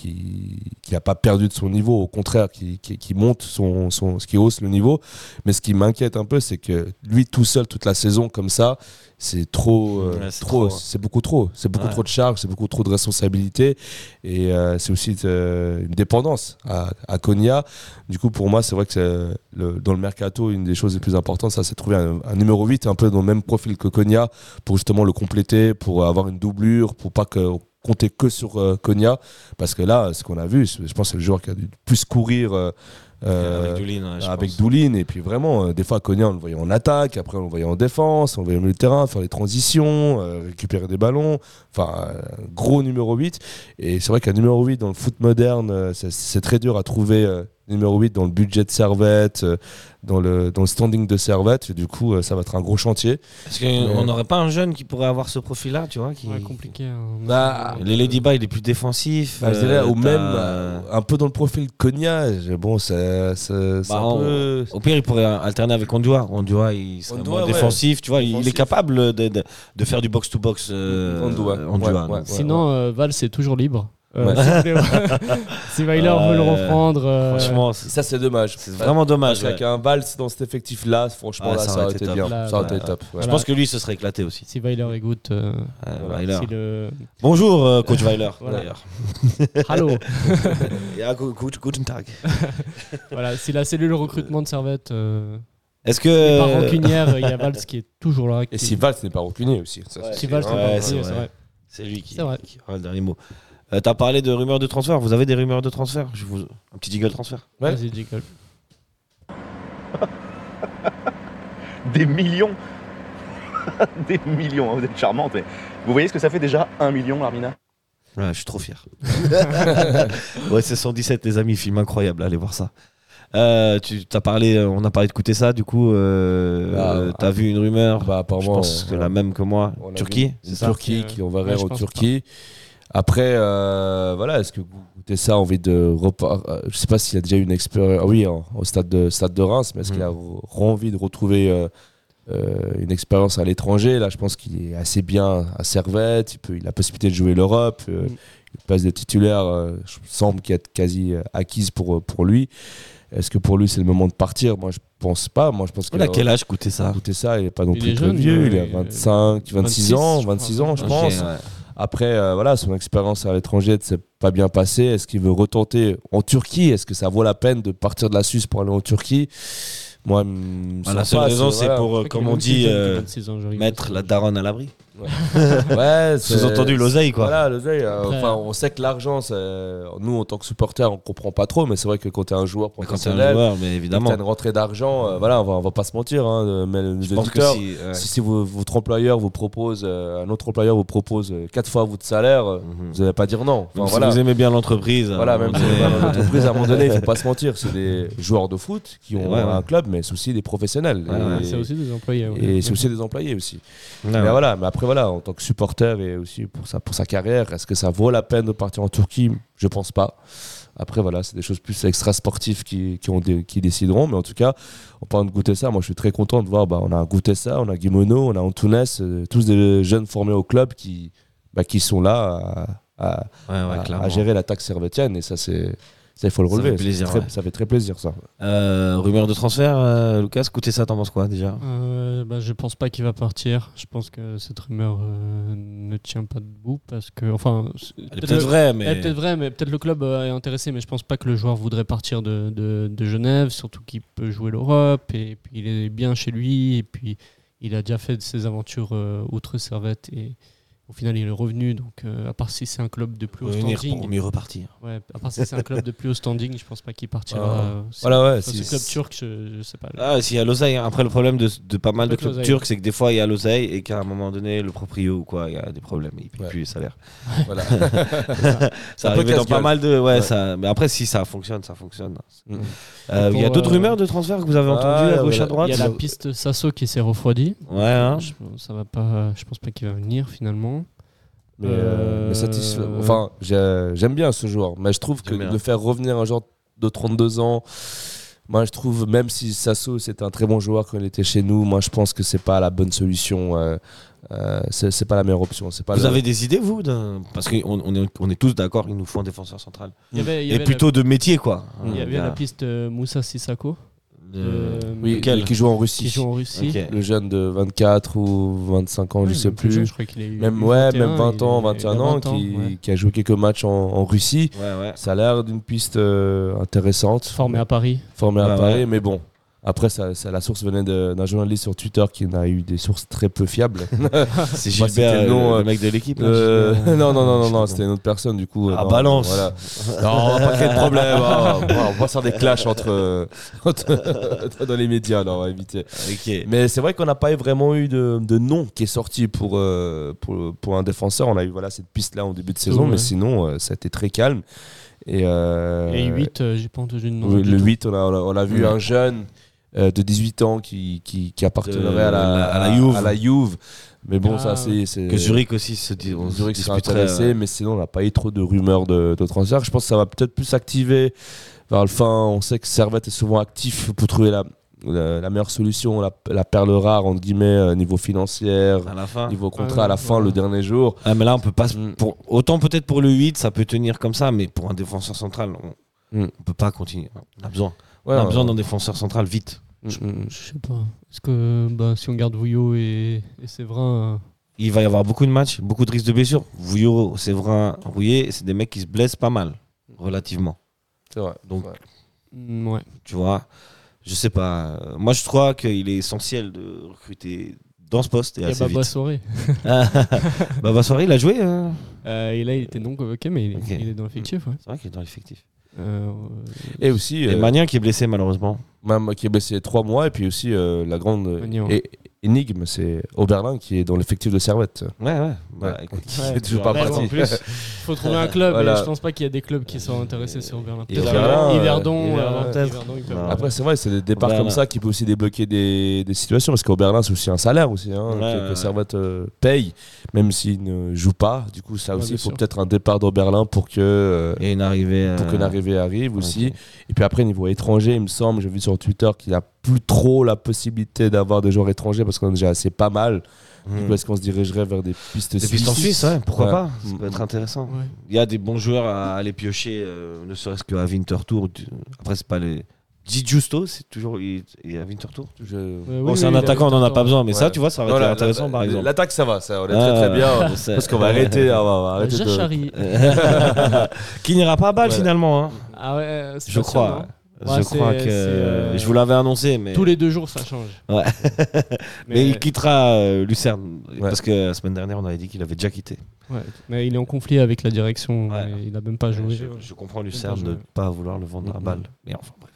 pas perdu de son niveau, au contraire, qui, monte ce qui hausse le niveau. Mais ce qui m'inquiète un peu, c'est que lui tout seul toute la saison comme ça, c'est trop, euh, Ouais, c'est trop, trop. c'est beaucoup trop, c'est beaucoup Ouais. trop de charges, c'est beaucoup trop de responsabilités et euh, c'est aussi euh, une dépendance à, à Konya. Du coup, pour moi, c'est vrai que le, dans le mercato, une des choses les plus importantes, ça, c'est de trouver un, un numéro 8 un peu dans le même profil que Konya pour justement le compléter, pour avoir une doublure, pour pas que compter que sur Konya. Parce que là, ce qu'on a vu, je pense que c'est le joueur qui a dû le plus courir. Euh, avec Doulin, ouais, je avec pense. Doulin et puis vraiment euh, des fois Konya on le voyait en attaque après on le voyait en défense on le voyait au milieu de terrain faire les transitions euh, récupérer des ballons enfin gros numéro 8 et c'est vrai qu'un numéro 8 dans le foot moderne c'est- très dur à trouver numéro 8 dans le budget de Servette dans le, dans le standing de Servette et du coup euh, ça va être un gros chantier Est-ce qu'on n'aurait pas un jeune qui pourrait avoir ce profil-là, tu vois qui... Ouais, compliqué. hein. Bah, Les Ladybugs, il est plus défensif. Bah, euh, ou même euh, un peu dans le profil Konya bon c'est Bah, un on- peu Au pire, il pourrait alterner avec Ondua. Ondua, il serait Ondua, moins ouais. défensif. Tu vois, il- il est capable de, de, de faire du box-to-box. euh, Ondua, Ondua, ouais, donc. ouais. Sinon, euh, Val, c'est toujours libre. Euh, Ouais. si Weiler Ouais. veut le reprendre. euh, Franchement, ça c'est dommage c'est vraiment dommage. Parce qu'avec ouais. un Vals dans cet effectif là franchement là, ça, aurait été, top. bien Là, ça aurait ouais. été top ouais. Je pense que lui, ce serait éclaté aussi. Si Weiler écoute. euh, Voilà. Weiler. si le... Bonjour, euh, coach Weiler. Voilà. d'ailleurs. Hallo Ja, gu- gu- Guten Tag. Voilà, si la cellule recrutement de Servette euh, Est-ce n'est pas que. rancunière, il y a Valls qui est toujours là. et qui- si Vals n'est pas rancunier aussi ça, Ouais. c'est- si Valls n'est Ouais, pas c'est rancunier, vrai. c'est vrai. C'est lui qui, C'est vrai. qui aura le dernier mot. Euh, T'as parlé de rumeurs de transfert. Vous avez des rumeurs de transfert? Je vous... Un petit jiggle transfert. Ouais. Vas-y, Jekyll. Des millions Des millions, hein, vous êtes charmante. mais Vous voyez ce que ça fait déjà Un million, Larmina Ouais, je suis trop fier. ouais, c'est 117, les amis, film incroyable, allez voir ça. Euh, tu as parlé, euh, on a parlé de coûter ça, du coup, euh, Bah, euh, t'as vu une rumeur, bah, je apparemment pense que on- la même que moi, on Turquie, c'est ça? Turquie qui enverrait ouais, je en pense Turquie après euh, voilà est-ce que Goûter ça a envie de repart euh, je sais pas s'il a déjà eu une expérience ah oui au stade de stade de Reims mais est-ce qu'il a Mm. re- envie de retrouver euh, euh, une expérience à l'étranger? Là, je pense qu'il est assez bien à Servette. Il, peut, il a la possibilité de jouer l'Europe. Euh, Mm. Une place de titulaire euh, je- semble qu'il est quasi acquise pour, pour lui. Est-ce que pour lui, c'est le moment de partir? Moi, je pense pas. Moi, je pense Il a quel âge coûter ça? Ça, il n'est pas non Il plus est très vieux. il a il est 25, 26 26, ans, je crois. 26 ans, je pense. ouais. Après, euh, voilà, son expérience à l'étranger ne s'est pas bien passée. Est-ce qu'il veut retenter en Turquie? Est-ce que ça vaut la peine de partir de la Suisse pour aller en Turquie? Moi, Bah, la seule pas, raison, c'est voilà. pour, euh, comme on dit, euh, 26 ans, je rigole. mettre la daronne à l'abri. Ouais, Sous-entendu l'oseille, quoi. Voilà, l'oseille. euh, Après, enfin, euh, on sait que l'argent, c'est- nous, en tant que supporters, on comprend pas trop, mais c'est vrai que quand tu es un joueur Mais quand t'es un professionnel, joueur, mais évidemment. t'as une rentrée d'argent, euh, voilà, on va, on va pas se mentir, hein, euh, mais les Je pense que auditeurs, si, ouais. si, si vous- votre employeur vous propose, euh, un autre employeur vous propose euh, quatre fois votre salaire, euh, Mhm. vous n'allez pas dire non. Enfin, Même si vous aimez bien l'entreprise. Voilà, même si pas dans l'entreprise, à un moment donné, il faut pas se mentir, c'est des joueurs de foot qui ont Ouais, ouais. un club, mais c'est aussi des professionnels. Ouais, ouais, et C'est aussi des employés. ouais. et c'est aussi des employés aussi. ouais, Mais ouais. voilà, mais après voilà, en tant que supporter et aussi pour sa, pour sa carrière, est-ce que ça vaut la peine de partir en Turquie? Je pense pas. Après voilà, c'est des choses plus extra sportives qui, qui, ont des- qui décideront, mais en tout cas, en parlant de goûter ça, moi je suis très content de voir, bah, on a goûté ça, on a Guimono, on a Antunes, euh, tous des jeunes formés au club qui, bah, qui sont là à, à- Ouais, ouais, à- clairement. à gérer l'attaque servétienne et ça c'est ça il faut le Ça fait relever. plaisir, très- ouais. ça fait très plaisir ça. Euh, rumeur de transfert, euh, Lucas, écoutez ça, t'en penses quoi déjà? Euh, bah, je pense pas qu'il va partir. Je pense que cette rumeur euh, ne tient pas debout parce que, enfin, Elle est peut-être le- vraie, mais. peut-être vrai, mais peut-être le club euh, est intéressé, mais je pense pas que le joueur voudrait partir de, de, de Genève, surtout qu'il peut jouer l'Europe et puis il est bien chez lui et puis il a déjà fait ses aventures euh, outre Servette et au final il est revenu. Donc à part si c'est un club de plus haut standing, pour mieux repartir. ouais, à part si c'est un club de plus haut standing, je pense pas qu'il partira. Ah. euh, si- Voilà ouais, si- club turc, je, je sais pas. Ah, s'il y a l'oseille. hein. Après, le problème de, de pas mal de clubs turcs, c'est que des fois, il y a l'oseille et qu'à un moment donné, le proprio ou quoi, il y a des problèmes. Il paye Ouais. plus les salaires. voilà. Ça peu arrive dans pas mal de. Ouais, Ouais. ça. Mais après, si ça fonctionne, ça fonctionne. Mhm. Euh, Il y a d'autres euh, rumeurs de transfert que vous avez Ah, entendues à gauche à droite Il y a la piste Sasso qui s'est refroidie. Ouais, hein. Je, ça va pas. Je pense pas qu'il va venir finalement. Mais, euh, Euh, mais satisfait. Enfin, j'ai- j'aime bien ce joueur, mais je trouve que bien. de faire revenir un joueur de 32 ans, moi je trouve, même si Sasso c'était un très bon joueur quand il était chez nous, moi je pense que c'est pas la bonne solution. euh, euh, c'est pas la meilleure option. Pas Vous le- avez des idées, vous Parce qu'on on est, on est tous d'accord, il nous faut un défenseur central. Il y avait, il y Et avait plutôt de métier, quoi. il y avait la piste Moussa Sissako Euh, Oui, Lequel qui joue en Russie. qui joue en Russie. Le jeune de 24 ou 25 ans, Ouais, je sais plus plus. jeune, je crois qu'il est même, ouais, 21, même 20 ans, il est- 21 il a ans, 20 ans, qui, ouais. qui a joué quelques matchs en, en Russie. Ouais, ouais. Ça a l'air d'une piste euh, intéressante. Formé à Paris. formé à Paris, ouais. mais bon. Après, ça, ça- la source venait de- d'un journaliste sur Twitter qui n'a eu des sources très peu fiables. C'est Gilbert, c'était le nom, le, euh, mec de l'équipe. Euh, non, non, non, non, non, c'était une autre personne du coup. euh, Ah, non, balance. Voilà. Non, on va pas créer de problème. hein. on va pas faire des clashs entre, euh, entre- dans les médias. Non, on va éviter. Mais c'est vrai qu'on n'a pas vraiment eu de, de nom qui est sorti pour, euh, pour, pour un défenseur. On a eu voilà, cette piste-là en début de saison, mais sinon, euh, ça a été très calme. Et, euh, Et 8, j'ai pas entendu le nom. oui, le tout. 8, on a, on a, on a vu un jeune euh, de 18 ans qui, qui, De à, la, la- à la Juve. à la Juve. Mais bon, Ah, ça, c'est. c'est- Que Zurich aussi se dit. On Zurich se serait disputerait, intéressé, euh, mais sinon, on n'a pas eu trop de rumeurs de, de transfert. Je pense que ça va peut-être plus s'activer vers le fin. On sait que Servette est souvent actif pour trouver la, la, la meilleure solution, la, la perle rare, entre guillemets, euh, niveau financier, niveau Ah, contrat à la fin, ouais. le dernier jour. Ah, mais là, on peut pas. Mm. Pour, autant peut-être pour le 8, ça peut tenir comme ça, mais pour un défenseur central, on, Mm. on peut pas continuer. On a besoin. Ouais, on a besoin d'un défenseur central vite. Mm, mm. Je sais pas. Est-ce que bah, si on garde Vouillot et, et Séverin. Il va y avoir beaucoup de matchs, beaucoup de risques de blessures. Vouillot, Séverin, Rouillet, c'est des mecs qui se blessent pas mal, relativement. C'est vrai. Donc, Ouais. euh, mm, ouais. Tu vois, je sais pas. Euh, Moi, je crois qu'il est essentiel de recruter dans ce poste et Il y a assez Baba vite. Soirée. Baba Soirée, il a joué. euh Euh, et là, il était non convoqué, mais il, est dans l'effectif. Ouais. C'est vrai qu'il est dans l'effectif. Euh, Et aussi. Et euh, Magnin qui est blessé malheureusement. Même qui est blessé trois mois, et puis aussi euh, la grande é- énigme, c'est Oberlin qui est dans l'effectif de Servette. Ouais, ouais. Bah, Ouais. écoute, Il est toujours pas Ouais, parti. plus, faut trouver un club. Voilà. Et je pense pas qu'il y a des clubs qui sont intéressés sur Berlin. Et Peut-être Berlin, euh, Yverdon, Yverdon, euh, peut-être. Yverdon, ils peuvent- Non. Après, c'est vrai, c'est des départs Oberlin. comme ça qui peuvent aussi débloquer des, des situations, parce qu'Oberlin, c'est aussi un salaire aussi, hein, Ouais, que, ouais, que ouais. Servette euh, paye, même s'il ne joue pas. Du coup, ça Ouais, aussi, bien il faut sûr. peut-être un départ d'Oberlin pour que. euh, Et une arrivée. pour euh, qu'une arrivée arrive aussi. ok. Et puis après, niveau étranger, il me semble, j'ai vu sur Twitter qu'il a plus trop la possibilité d'avoir des joueurs étrangers parce qu'on est déjà assez pas mal. Hmm. Est-ce qu'on se dirigerait vers des pistes Des pistes en Suisse, ouais, pourquoi Ouais. pas Ça peut être intéressant. Ouais. Il y a des bons joueurs à aller piocher, euh, ne serait-ce qu'à Winterthur. Après, c'est pas les. Di Giusto, c'est toujours. Il est à Winterthur Je- Euh, Bon, oui, c'est oui, un attaquant, on n'en a pas besoin, mais ça, tu vois, ça été la- intéressant la- par exemple. L'attaque, ça va, ça, on est Ah, très très bien. je sais. Parce qu'on va arrêter, on va arrêter de-. Qui n'ira pas à balle Ouais. finalement, hein. Ah ouais, c'est je crois. Je crois que. euh, Je vous l'avais annoncé, mais. Tous les deux jours, ça change. Ouais. mais, il quittera euh, Lucerne. Ouais. Parce que la semaine dernière, on avait dit qu'il avait déjà quitté. Ouais. Mais il est en conflit avec la direction. Ouais. et Il a même pas joué. Je, je comprends Lucerne de ne pas vouloir le vendre à balle. Mais enfin, bref.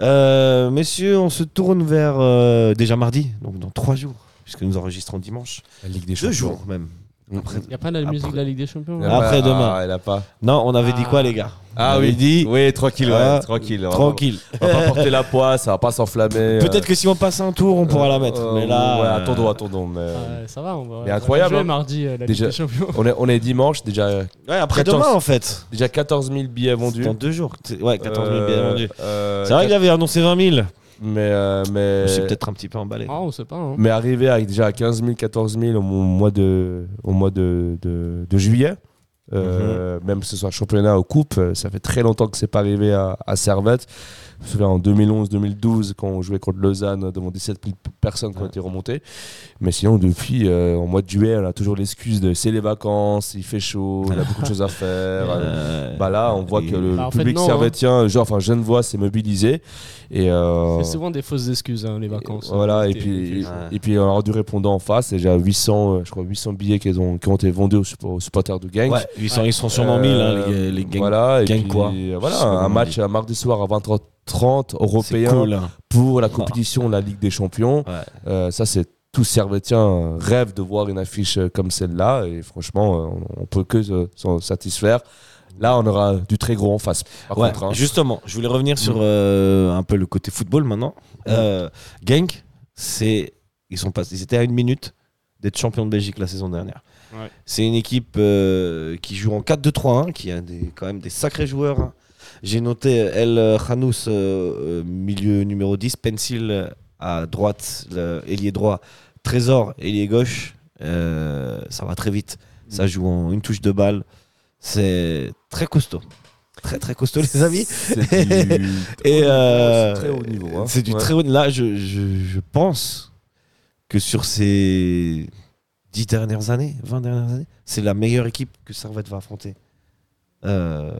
Euh, messieurs, on se tourne vers euh, déjà mardi, donc dans trois jours, puisque nous enregistrons dimanche. La Ligue des Deux jours même. Après, Il n'y a pas la Après- musique de la Ligue des Champions Après demain. Ah, il a pas. Non, on avait dit quoi, Ah. les gars Ah avait oui, dit oui, tranquille, ouais, Ah, tranquille. on va- tranquille. On va pas porter la poisse, ça va pas s'enflammer. Peut-être que si on passe un tour, on pourra la mettre. Euh, mais là, ouais, euh, attendons, attendons. Mais... Ah, Ça va, on va. Mais incroyable, jouer hein. mardi euh, la Déjà- Ligue des Champions. On est, on est dimanche, déjà, Ouais, après 14. demain en fait. déjà 14 000 billets vendus. Dans deux jours. Ouais, 14 000 Euh, billets vendus. euh, C'est vrai qu'il avait annoncé 20 000. Mais, euh, mais, C'est peut-être un petit peu emballé. Ah, on sait pas. hein. mais arrivé à, déjà à 15 000, 14 000 au mois de, au mois de, de, de juillet, euh, Mhm. même que ce soit championnat ou coupe, euh, ça fait très longtemps que c'est pas arrivé à, à Servette. Me souviens en 2011-2012, quand on jouait contre Lausanne devant 17 000 personnes qui ont été remontées. Mais sinon, depuis, euh, en mois de juillet, on a toujours l'excuse de c'est les vacances, il fait chaud, on a beaucoup de choses à faire. Euh, bah là, on voit que le bah, public fait, non, servétien, hein. genre, enfin, Genevois s'est mobilisé. Et, euh... C'est souvent des fausses excuses, hein, les vacances. Hein, voilà, et puis, et, puis on a du répondant en face, et j'ai 800, je crois, 800 billets qui ont, qui ont été vendus aux, supporters de gang. 800, ils seront sûrement 1000, hein, les, euh, les gang, voilà, et puis, quoi. Voilà, un match un mardi soir à 20 30 30 Européens hein. pour la compétition de la Ligue des Champions. Euh, ça, c'est tout Servetien rêve de voir une affiche euh, comme celle-là. Et franchement, euh, on peut que s'en satisfaire. Là, on aura du très gros en face. Hein. Justement, je voulais revenir sur un peu le côté football maintenant. Euh, Genk, ils sont pas, ils étaient à une minute d'être champion de Belgique la saison dernière. C'est une équipe qui joue en 4-2-3-1, qui a quand même des sacrés joueurs. Hein. J'ai noté El Khanous, euh, euh, milieu numéro 10, Pencil euh, à droite, ailier droit, Trésor, ailier gauche. Euh, ça va très vite. Ça joue en une touche de balle. C'est très costaud. Très très costaud les amis. C'est du Et euh, c'est très haut niveau. hein. C'est du Ouais. très haut. Là, je, je, je pense que sur ces 10 dernières années, 20 dernières années, c'est la meilleure équipe que Servette va affronter. Euh,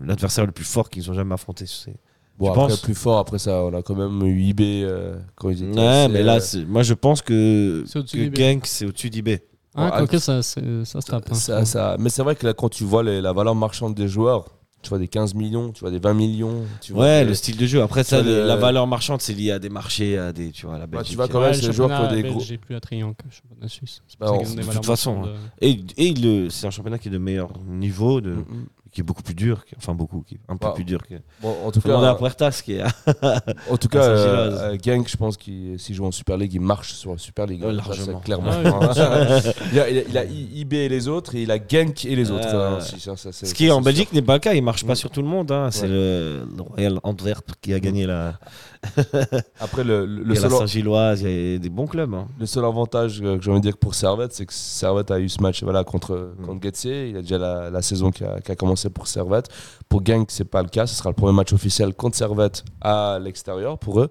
L'adversaire le plus fort qu'ils ont jamais affronté. c'est- Bon, Je après, pense. plus fort, après ça, on a quand même eu IB euh, quand ils étaient. Ouais, assez, mais là, euh, moi je pense que, que. Genk, c'est au-dessus d'IB. Ah, Ouais, quoique ça, ça se tape. hein, ça, ça- mais c'est vrai que là, quand tu vois les- la valeur marchande des joueurs, tu vois des 15 millions, tu vois des 20 millions. Tu vois Ouais, des- le style de jeu. Après, ça, la valeur marchande, c'est lié à des marchés, à des. Tu vois, à la Ouais, Belgique. tu vois quand Ouais, même, le c'est des joueurs qui ont championnat des gros. est plus attrayant que le championnat suisse. Bah, de toute façon, marchandes, euh, Et, et le- c'est un championnat qui est de meilleur niveau, de, Mm, mm. Qui est beaucoup plus dur. qui- enfin, beaucoup, qui est un peu Bah, plus dur que. Bon, en tout demander à cas, Puertas qui est. en tout cas, euh, Genk, je pense qu'il s'il joue en Super League, il marche sur la Super League. Ouais, Ça, c'est largement. clairement. Ah oui, il, a, il a- il a IB et les autres, et il a Genk et les autres. Euh, hein, ça, ça, Ce qui en Belgique n'est pas le cas, il marche pas Mm. sur tout le monde. hein. C'est Ouais. le, le Royal Antwerp qui a gagné la, Après, le, a seul, la Saint-Gilloise, il y a des bons clubs. hein. le seul avantage que j'ai envie de dire pour Servette, c'est que Servette a eu ce match voilà, contre, Mm. contre Getse. Il a déjà la, la saison qui a, qui a commencé pour Servette. Pour Genk, c'est pas le cas. Ce sera le premier match officiel contre Servette à l'extérieur pour eux.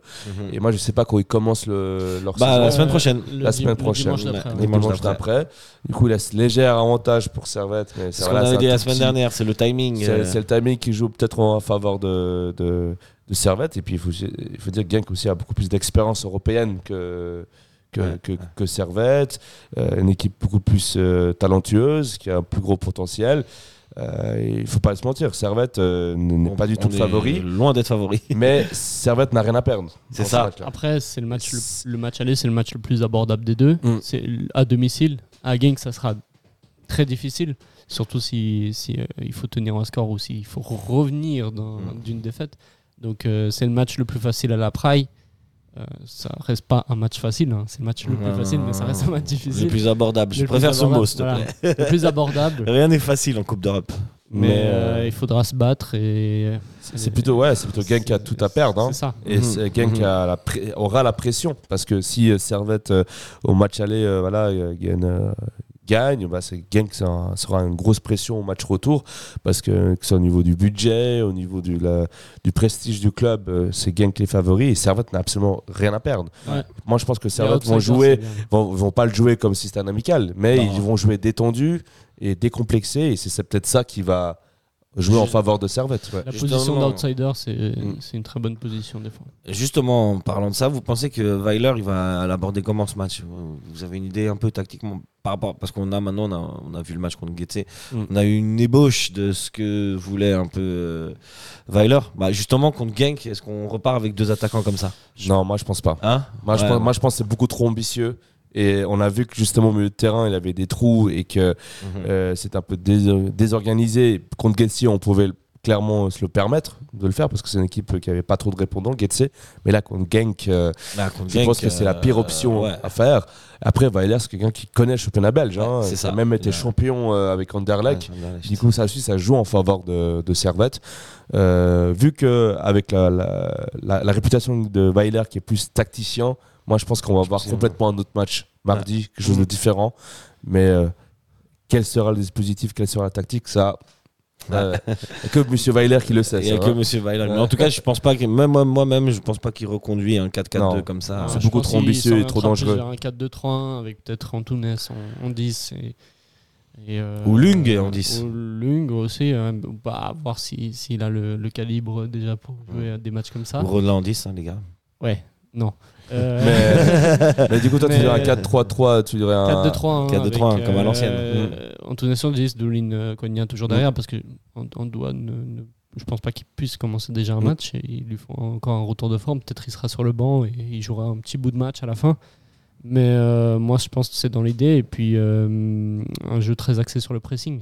Et moi, je sais pas quand ils commencent le, leur Bah, saison. la semaine prochaine. le La semaine prochaine, dimanche d'après. Du coup, il laisse léger avantage pour Servette. Mais C'est ce qu'on avait dit la semaine petit- dernière, c'est le timing. C'est euh, c'est le timing qui joue peut-être en faveur de, de, de Servette. Et puis, il faut, il faut dire que Genk aussi a beaucoup plus d'expérience européenne que, que, Ouais, que, que Servette. Euh, une équipe beaucoup plus euh, talentueuse, qui a un plus gros potentiel. Euh, il ne faut pas se mentir, Servette euh, n'est pas du tout favori. Loin d'être favori. Mais Servette n'a rien à perdre. C'est ce ça. match-là. Après, c'est le match, le, le match aller, c'est le match le plus abordable des deux. Mm. C'est à domicile. À Genk, ça sera très difficile, surtout si, si, euh, il faut tenir un score ou s'il faut revenir Mm. d'une défaite. Donc euh, c'est le match le plus facile à la Praille. Euh, ça reste pas un match facile, hein. c'est le match le plus Non, facile, mais ça reste un match Le difficile. plus abordable. Je Le préfère ce mot, s'il te voilà. plaît. le plus abordable. Rien n'est facile en Coupe d'Europe. Mais, Mais, euh, il faudra se battre et. C'est plutôt, ouais, c'est plutôt Genk qui a tout à perdre. hein. C'est ça. Et c'est- Genk Mhm. a la pré- aura la pression parce que si Servette euh, au match aller euh, voilà, gagne, euh, gagne, bah, c'est Genk ça sera une grosse pression au match retour parce que, que ce soit au niveau du budget, au niveau du, la- du prestige du club, euh, c'est Genk les favoris et Servette n'a absolument rien à perdre. Ouais. Moi je pense que Servette vont jouer c'est vont, vont pas le jouer comme si c'était un amical, mais Non. ils vont jouer détendu et décomplexé et c'est c'est peut-être ça qui va jouer en faveur de Servette. ouais. La Justement- position d'outsider, c'est Mm. c'est une très bonne position des fois. Justement, en parlant de ça, vous pensez que Weiler, il va l'aborder comment ce match? Vous avez une idée un peu tactiquement par rapport parce qu'on a maintenant, on a, on a vu le match contre Getse, Mm. on a eu une ébauche de ce que voulait un peu euh, Weiler. Bah, justement, contre Genk, est-ce qu'on repart avec deux attaquants comme ça? Non, moi je pense pas. Hein? Moi, je pense, ouais. moi, je pense que c'est beaucoup trop ambitieux. Et on a vu que justement au milieu de terrain, il avait des trous et que Mhm. euh, c'était un peu dés- désorganisé. Contre Getse, on pouvait clairement se le permettre de le faire parce que c'est une équipe qui avait pas trop de répondants, Getse. Mais là, contre Genk, euh, contre je Genk, pense que c'est la pire euh, option ouais. à faire. Après, Weiler, c'est quelqu'un qui connaît le championnat belge. hein. Ouais, c'est Il ça. a même été champion avec Anderlecht. Ouais. Du coup, ça aussi, ça joue en faveur de, de Servette. Euh, vu que avec la, la, la- la réputation de Weiler qui est plus tacticien, moi je pense qu'on va Je voir pense que- complètement un autre match mardi, quelque chose de différent. Mais euh, quel sera le dispositif, quelle sera la tactique, ça. euh, que Monsieur Weiler qui le sait. Il n'y a que. Monsieur Weiler. Mais Ouais. en tout cas, je pense pas que même moi- moi-même, je pense pas qu'il reconduit un 4-4-2 Non. comme ça. C'est beaucoup trop ambitieux et trop dangereux. un 4-2-3-1 avec peut-être Antunes en, en 10 et, et, euh, Ou Lung en 10. Ou Lung aussi, hein, bah, voir si- s'il a le, le calibre déjà pour jouer à des matchs comme ça. Ou Roland en 10, hein, les gars. Ouais, non. Euh, Mais, mais du coup, toi, tu dirais un 4-3-3, tu dirais un. 4-2-3-1. 4-2-3-1, avec, comme à euh, l'ancienne. Euh, Antunes en 10, Doulin euh, Cognac toujours derrière parce que on, on doit ne, ne- je pense pas qu'il puisse commencer déjà un Mm. match et il lui faut encore un retour de forme. Peut-être il sera sur le banc et il jouera un petit bout de match à la fin. Mais euh, moi, je pense que c'est dans l'idée. Et puis, euh, un jeu très axé sur le pressing.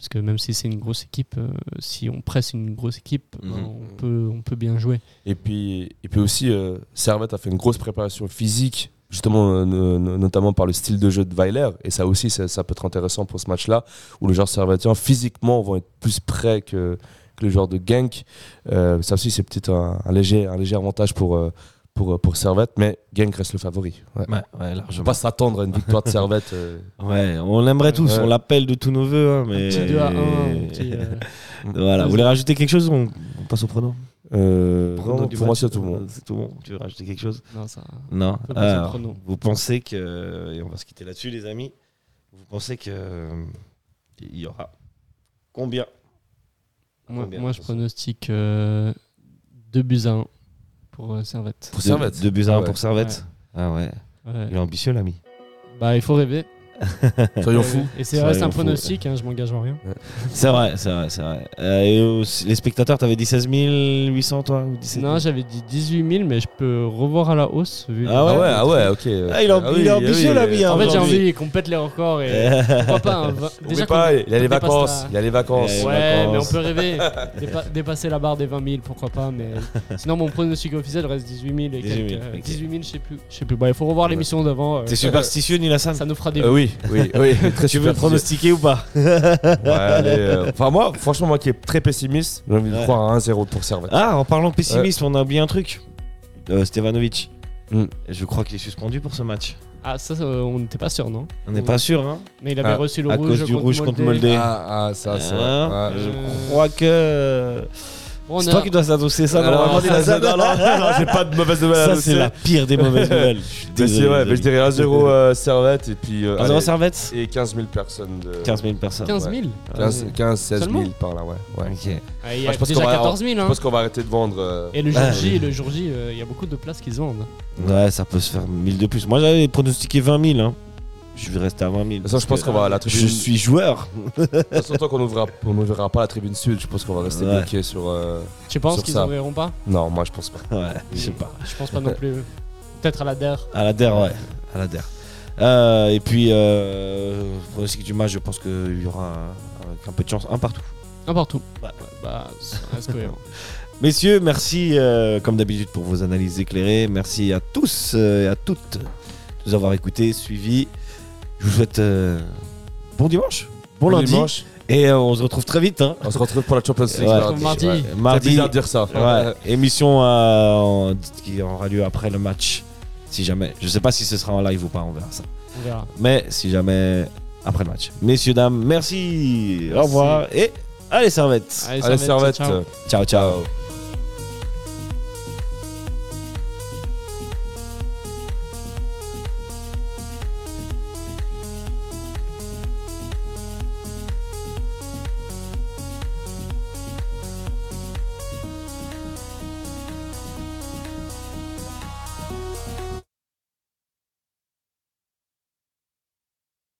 Parce que même si c'est une grosse équipe, euh, si on presse une grosse équipe, Mhm. ben, on, peut, on peut bien jouer. Et puis, et puis aussi, euh, Servette a fait une grosse préparation physique, justement, euh, no- no- notamment par le style de jeu de Weiler. Et ça aussi, ça, ça peut être intéressant pour ce match-là, où les joueurs servettiens, physiquement, vont être plus prêts que, que les joueurs de Genk. Euh, ça aussi, c'est peut-être un, un léger, un léger avantage pour, euh, pour, euh, pour Servette, mais Genk reste le favori. Ouais. Ouais, ouais, On ne pas s'attendre à une victoire de Servette. euh, Ouais, on l'aimerait tous, Ouais. on l'appelle de tous nos voeux. hein, mais... Un petit 2 à 1. un petit, euh, Voilà, vous voulez rajouter quelque chose on, on passe au pronom euh, non, pour moi, c'est tout bon. C'est tout bon. Tu veux rajouter quelque chose? Non, ça, Non. Alors, pronom. vous pensez que, et on va se quitter là-dessus, les amis, vous pensez que il y aura combien? Moi, Combien, moi, je pronostique euh, 2 buts à 1 pour euh, Servette. Pour Deux- Servette. Deux buts à un Ouais. pour Servette Ah ouais. Ouais. Il est ambitieux, l'ami. Bah, il faut rêver. Soyons fous. Et c'est reste un pronostic, hein, je m'engage en rien. C'est vrai, c'est vrai, c'est vrai. Euh, et aussi, les spectateurs, t'avais dit 16 800, toi ou 17 000 Non, j'avais dit 18 000, mais je peux revoir à la hausse. Vu Ah ouais, Ah ouais, ah ouais, ok. Ah, il est amb- il est ambitieux, l'ami, hein. en fait, j'ai envie qu'on pète les records et pourquoi pas un vingt- Déjà pas, il y a les vacances. la- Il y a les vacances. Ouais, Ouais, mais on vacances. peut rêver. Dépa- dépasser la barre des 20 000, pourquoi pas. Mais sinon, mon pronostic officiel reste 18 000 et 18 000, quelques. euh, ok. 18 000, je sais plus. Je sais plus. Il faut revoir l'émission d'avant. euh, T'es superstitieux, Nilassan ça nous fera des. Euh, oui, oui, oui. Très Tu veux pronostiquer ou pas Ouais, allez, euh, Enfin, moi, franchement, moi qui est très pessimiste, j'ai envie de croire à 1-0 pour Servette. Ah, en parlant pessimiste, on a oublié un truc. Euh, Stevanovic. Mm. Je crois qu'il est suspendu pour ce match. Ah, ça, ça, on n'était pas sûr, non On n'est pas sûr, hein Mais il avait Ah, reçu le à rouge cause du rouge contre Moldé. Ah, ah, ça, c'est vrai. Hein Ouais, Je Euh, crois que. Bon, C'est toi qui dois s'adosser ça Alors, normalement, non, non, non, non, j'ai pas de mauvaise nouvelle à Ça, c'est la pire des mauvaises nouvelles. Je suis Mais c'est désolé, ouais, mais je désolé. dirais 1-0 euh, Servette et puis. euh, 1-0 allez, Servette Et 15 000 personnes. De... 15 000 personnes. 15 000 15, 15 16 000 Seulement par là, ouais. ouais. Ok. Ah, Ah, je pense déjà qu'on va- 14 000. Je Hein. pense qu'on va arrêter de vendre. euh, Et le jour Ah, J, oui. le jour J, euh, il y a beaucoup de places qui se vendent. Ouais, ça peut se faire 1000 de plus. Moi, j'avais pronostiqué 20 000. Hein. Je vais rester à 20 000. De toute façon, je pense qu'on va à la tribune. Je suis joueur. De toute façon, tant qu'on ouvrira, on n'ouvrira pas la tribune sud, je pense qu'on va rester Ouais. bloqué sur. euh, Tu penses Sur qu'ils ça. ouvriront pas? Non, moi je pense pas. Ouais, je sais pas. Je pense pas non plus. Peut-être à la DER. À la DER, ouais. À la DER. Euh, et puis, euh, pronostic du match, je pense qu'il y aura, un- avec un peu de chance, un partout. Un partout. Ouais. Bah, ça reste cohérent. Messieurs, merci euh, comme d'habitude pour vos analyses éclairées. Merci à tous euh, et à toutes de nous avoir écoutés, suivis. Je vous souhaite euh, bon dimanche, bon, lundi dimanche. Et euh, on se retrouve très vite. Hein. On se retrouve pour la Champions League Ouais. mardi. Mardi. Ouais. Mardi. C'est bizarre de dire ça. Ouais, émission euh, en- qui aura lieu après le match. Si jamais. Je sais pas si ce sera en live ou pas, on verra ça. On verra. Mais si jamais, après le match. Messieurs, dames, merci. Au revoir. Et allez, servettes. Allez, servette. ciao. Ciao, ciao.